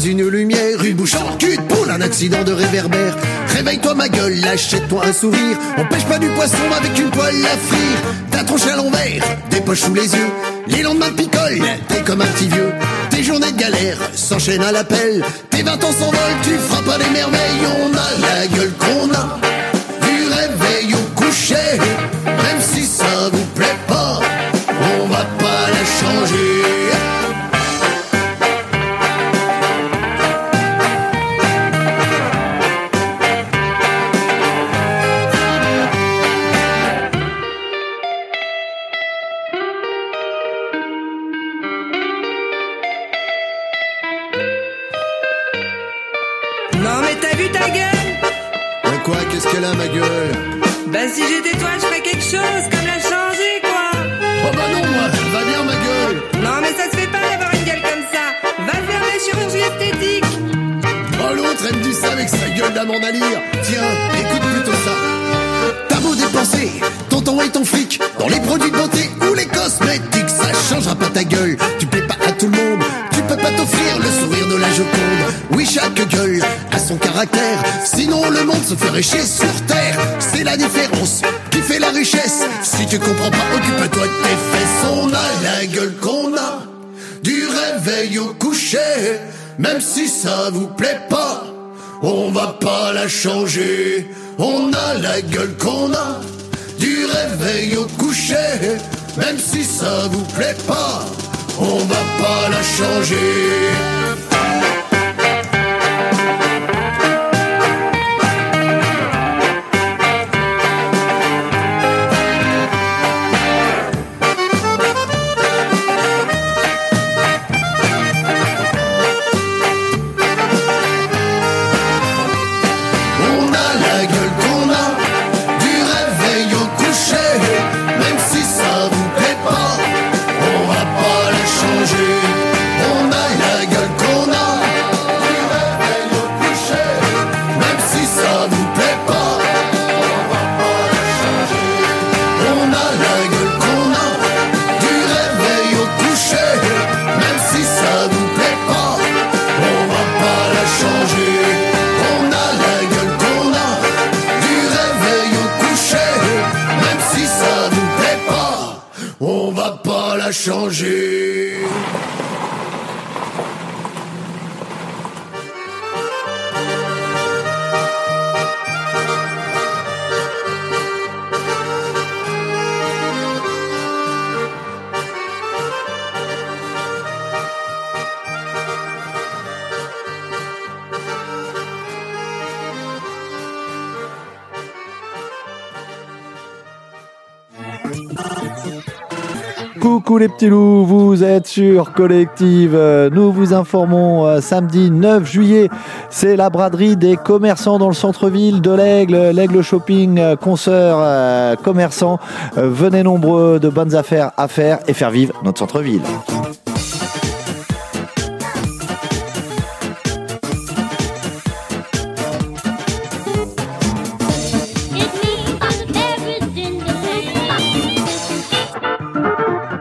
Une lumière, une bouche en cul de poule, un accident de réverbère. Réveille-toi ma gueule, achète-toi un sourire. On pêche pas du poisson avec une poêle à frire. Ta tronche à l'envers, des poches sous les yeux. Les lendemains picolent, t'es comme un petit vieux. Tes journées de galère s'enchaînent à l'appel. Tes 20 ans s'envolent, tu feras pas les merveilles. On a la gueule qu'on a, du réveil au coucher. Même si ça si j'étais toi, je ferais quelque chose, comme la changer quoi. Oh bah non, moi, va bien ma gueule. Non mais ça se fait pas d'avoir une gueule comme ça. Va faire la chirurgie esthétique. Oh l'autre, elle me dit ça avec sa gueule d'amande à lire. Tiens, écoute plutôt ça. T'as beau dépenser ton temps et ton fric Dans les produits de beauté ou les cosmétiques Ça changera pas ta gueule. Tu plais pas à tout le monde Tu peux pas t'offrir le sourire de la Joconde. Oui, chaque gueule son caractère Sinon le monde se ferait chier sur terre C'est la différence qui fait la richesse Si tu comprends pas, occupe-toi de tes fesses On a la gueule qu'on a Du réveil au coucher Même si ça vous plaît pas on va pas la changer. On a la gueule qu'on a, du réveil au coucher. Même si ça vous plaît pas, on va pas la changer. Changer. Les petits loups, vous êtes sur Collective. Nous vous informons euh, samedi 9 juillet, c'est la braderie des commerçants dans le centre-ville de l'Aigle, l'Aigle Shopping, euh, consoeurs, euh, commerçants. Venez nombreux, de bonnes affaires à faire et faire vivre notre centre-ville.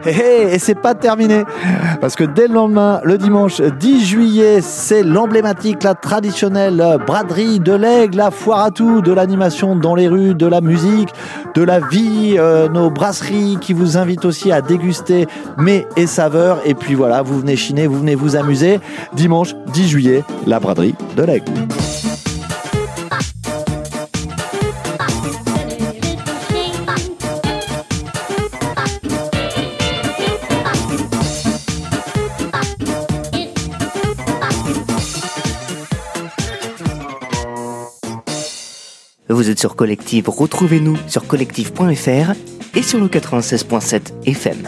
Hé, et c'est pas terminé parce que dès le lendemain, le dimanche 10 juillet, c'est l'emblématique, la traditionnelle braderie de l'aigle, la foire à tout, de l'animation dans les rues, de la musique, de la vie, euh, nos brasseries qui vous invitent aussi à déguster mets et saveurs. Et puis voilà, vous venez chiner, vous venez vous amuser. Dimanche 10 juillet, la braderie de l'aigle. Vous êtes sur Collective, retrouvez-nous sur collective.fr et sur le 96.7 FM.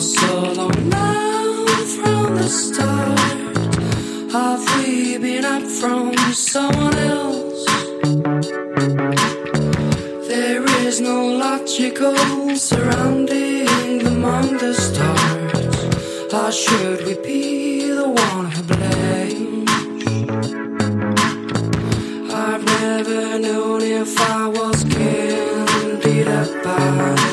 so long now from the start. Have we been up from someone else? There is no logical surrounding among the stars. How should we be the one who blames i've never known if i was candid about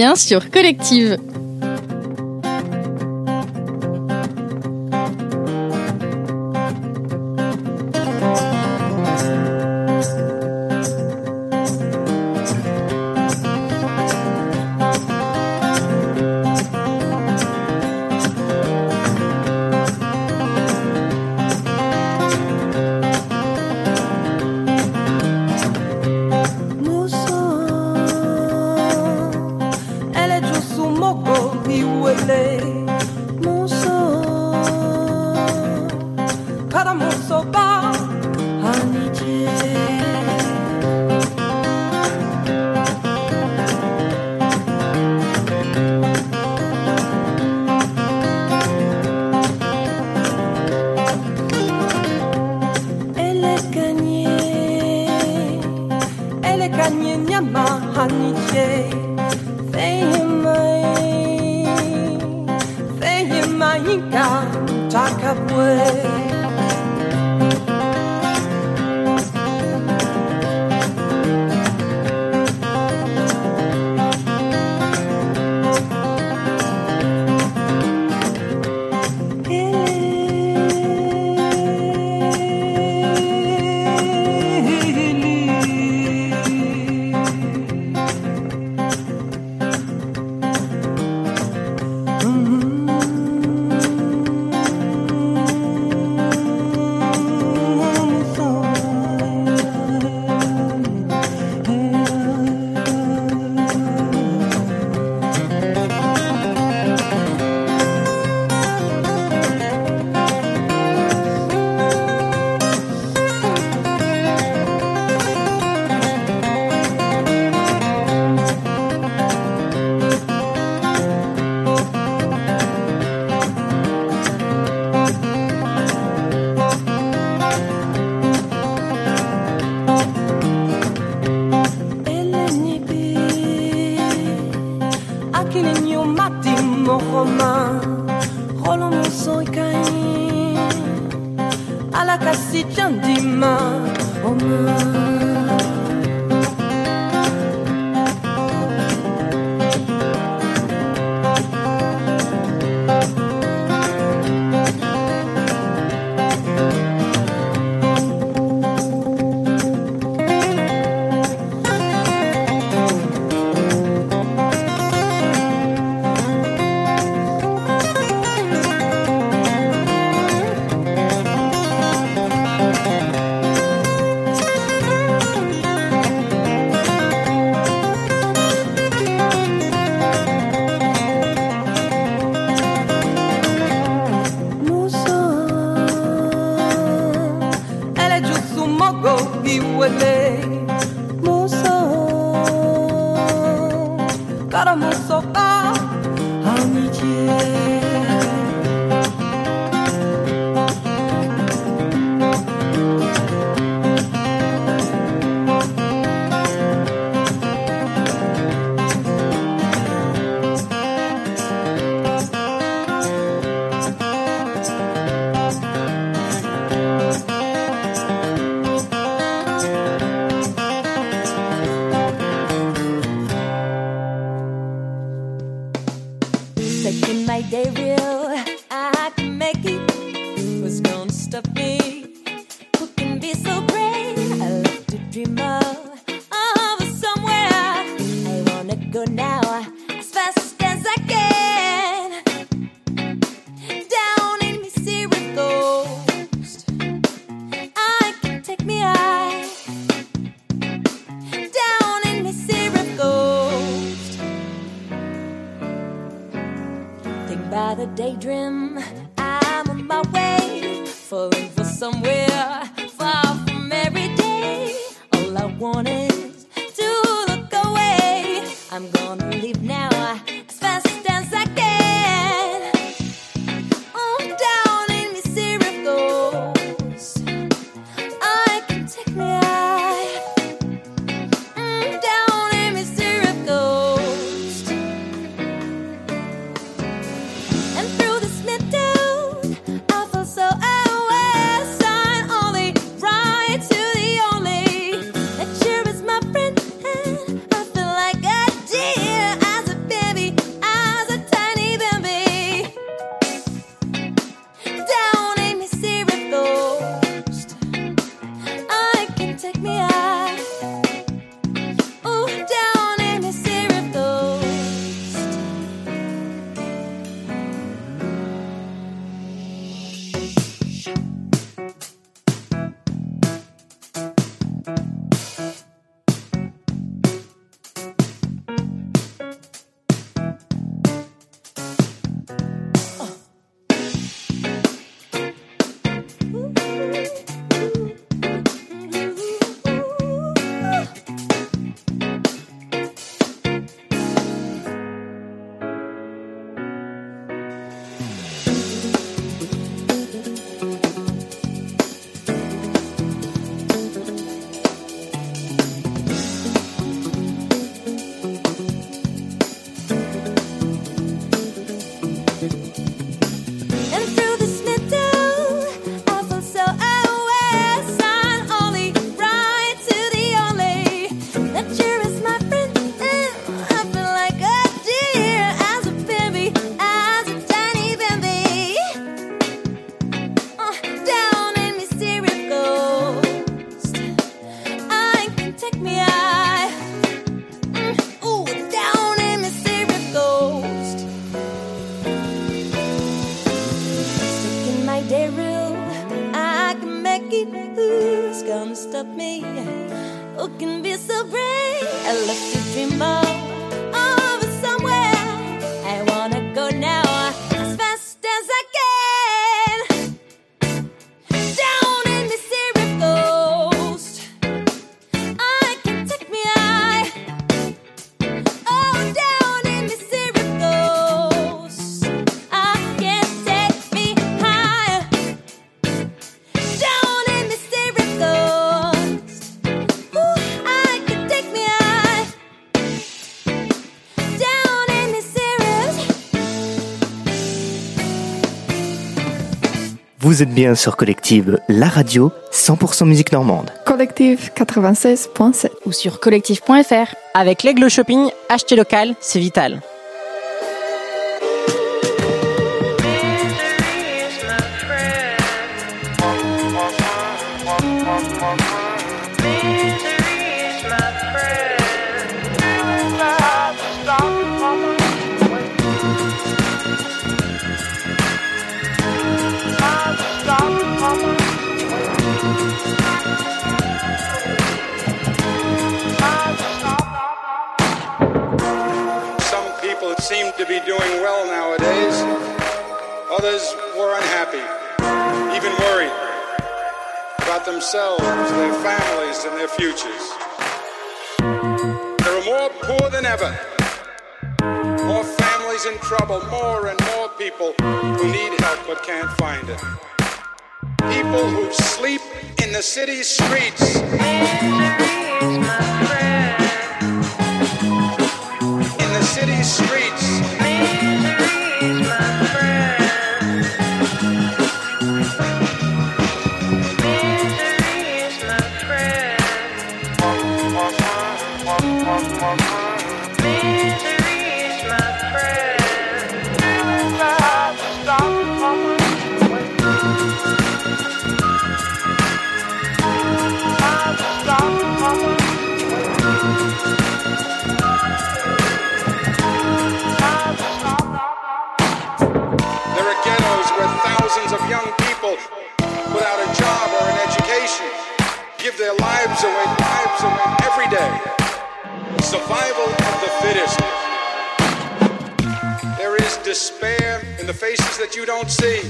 bien sur Collective. Vous êtes bien sur Collective, la radio 100% musique normande. Collective 96.7 ou sur collectif.fr. Avec l'Aigle Shopping, acheter local, c'est vital. About themselves, their families, and their futures. There are more poor than ever, more families in trouble, more and more people who need help but can't find it. People who sleep in the city streets. In the city streets. Despair in the faces that you don't see.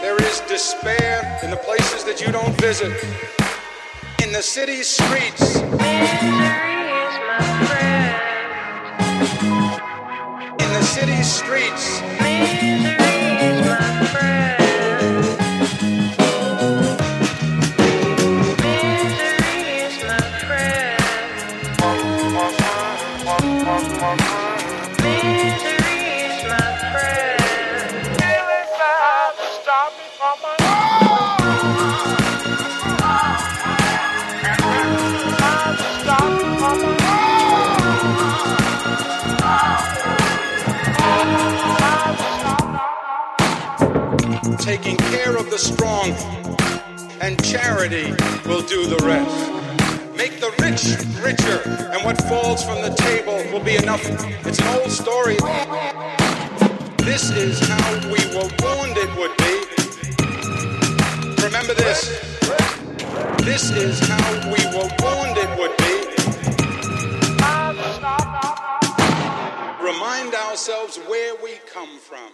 There is despair in the places that you don't visit. In the city's streets. In the city's streets. Taking care of the strong, and charity will do the rest. Make the rich richer, and what falls from the table will be enough. It's an old story. This is how we were warned it would be. Remember this. This is how we were warned it would be. Remind ourselves where we come from.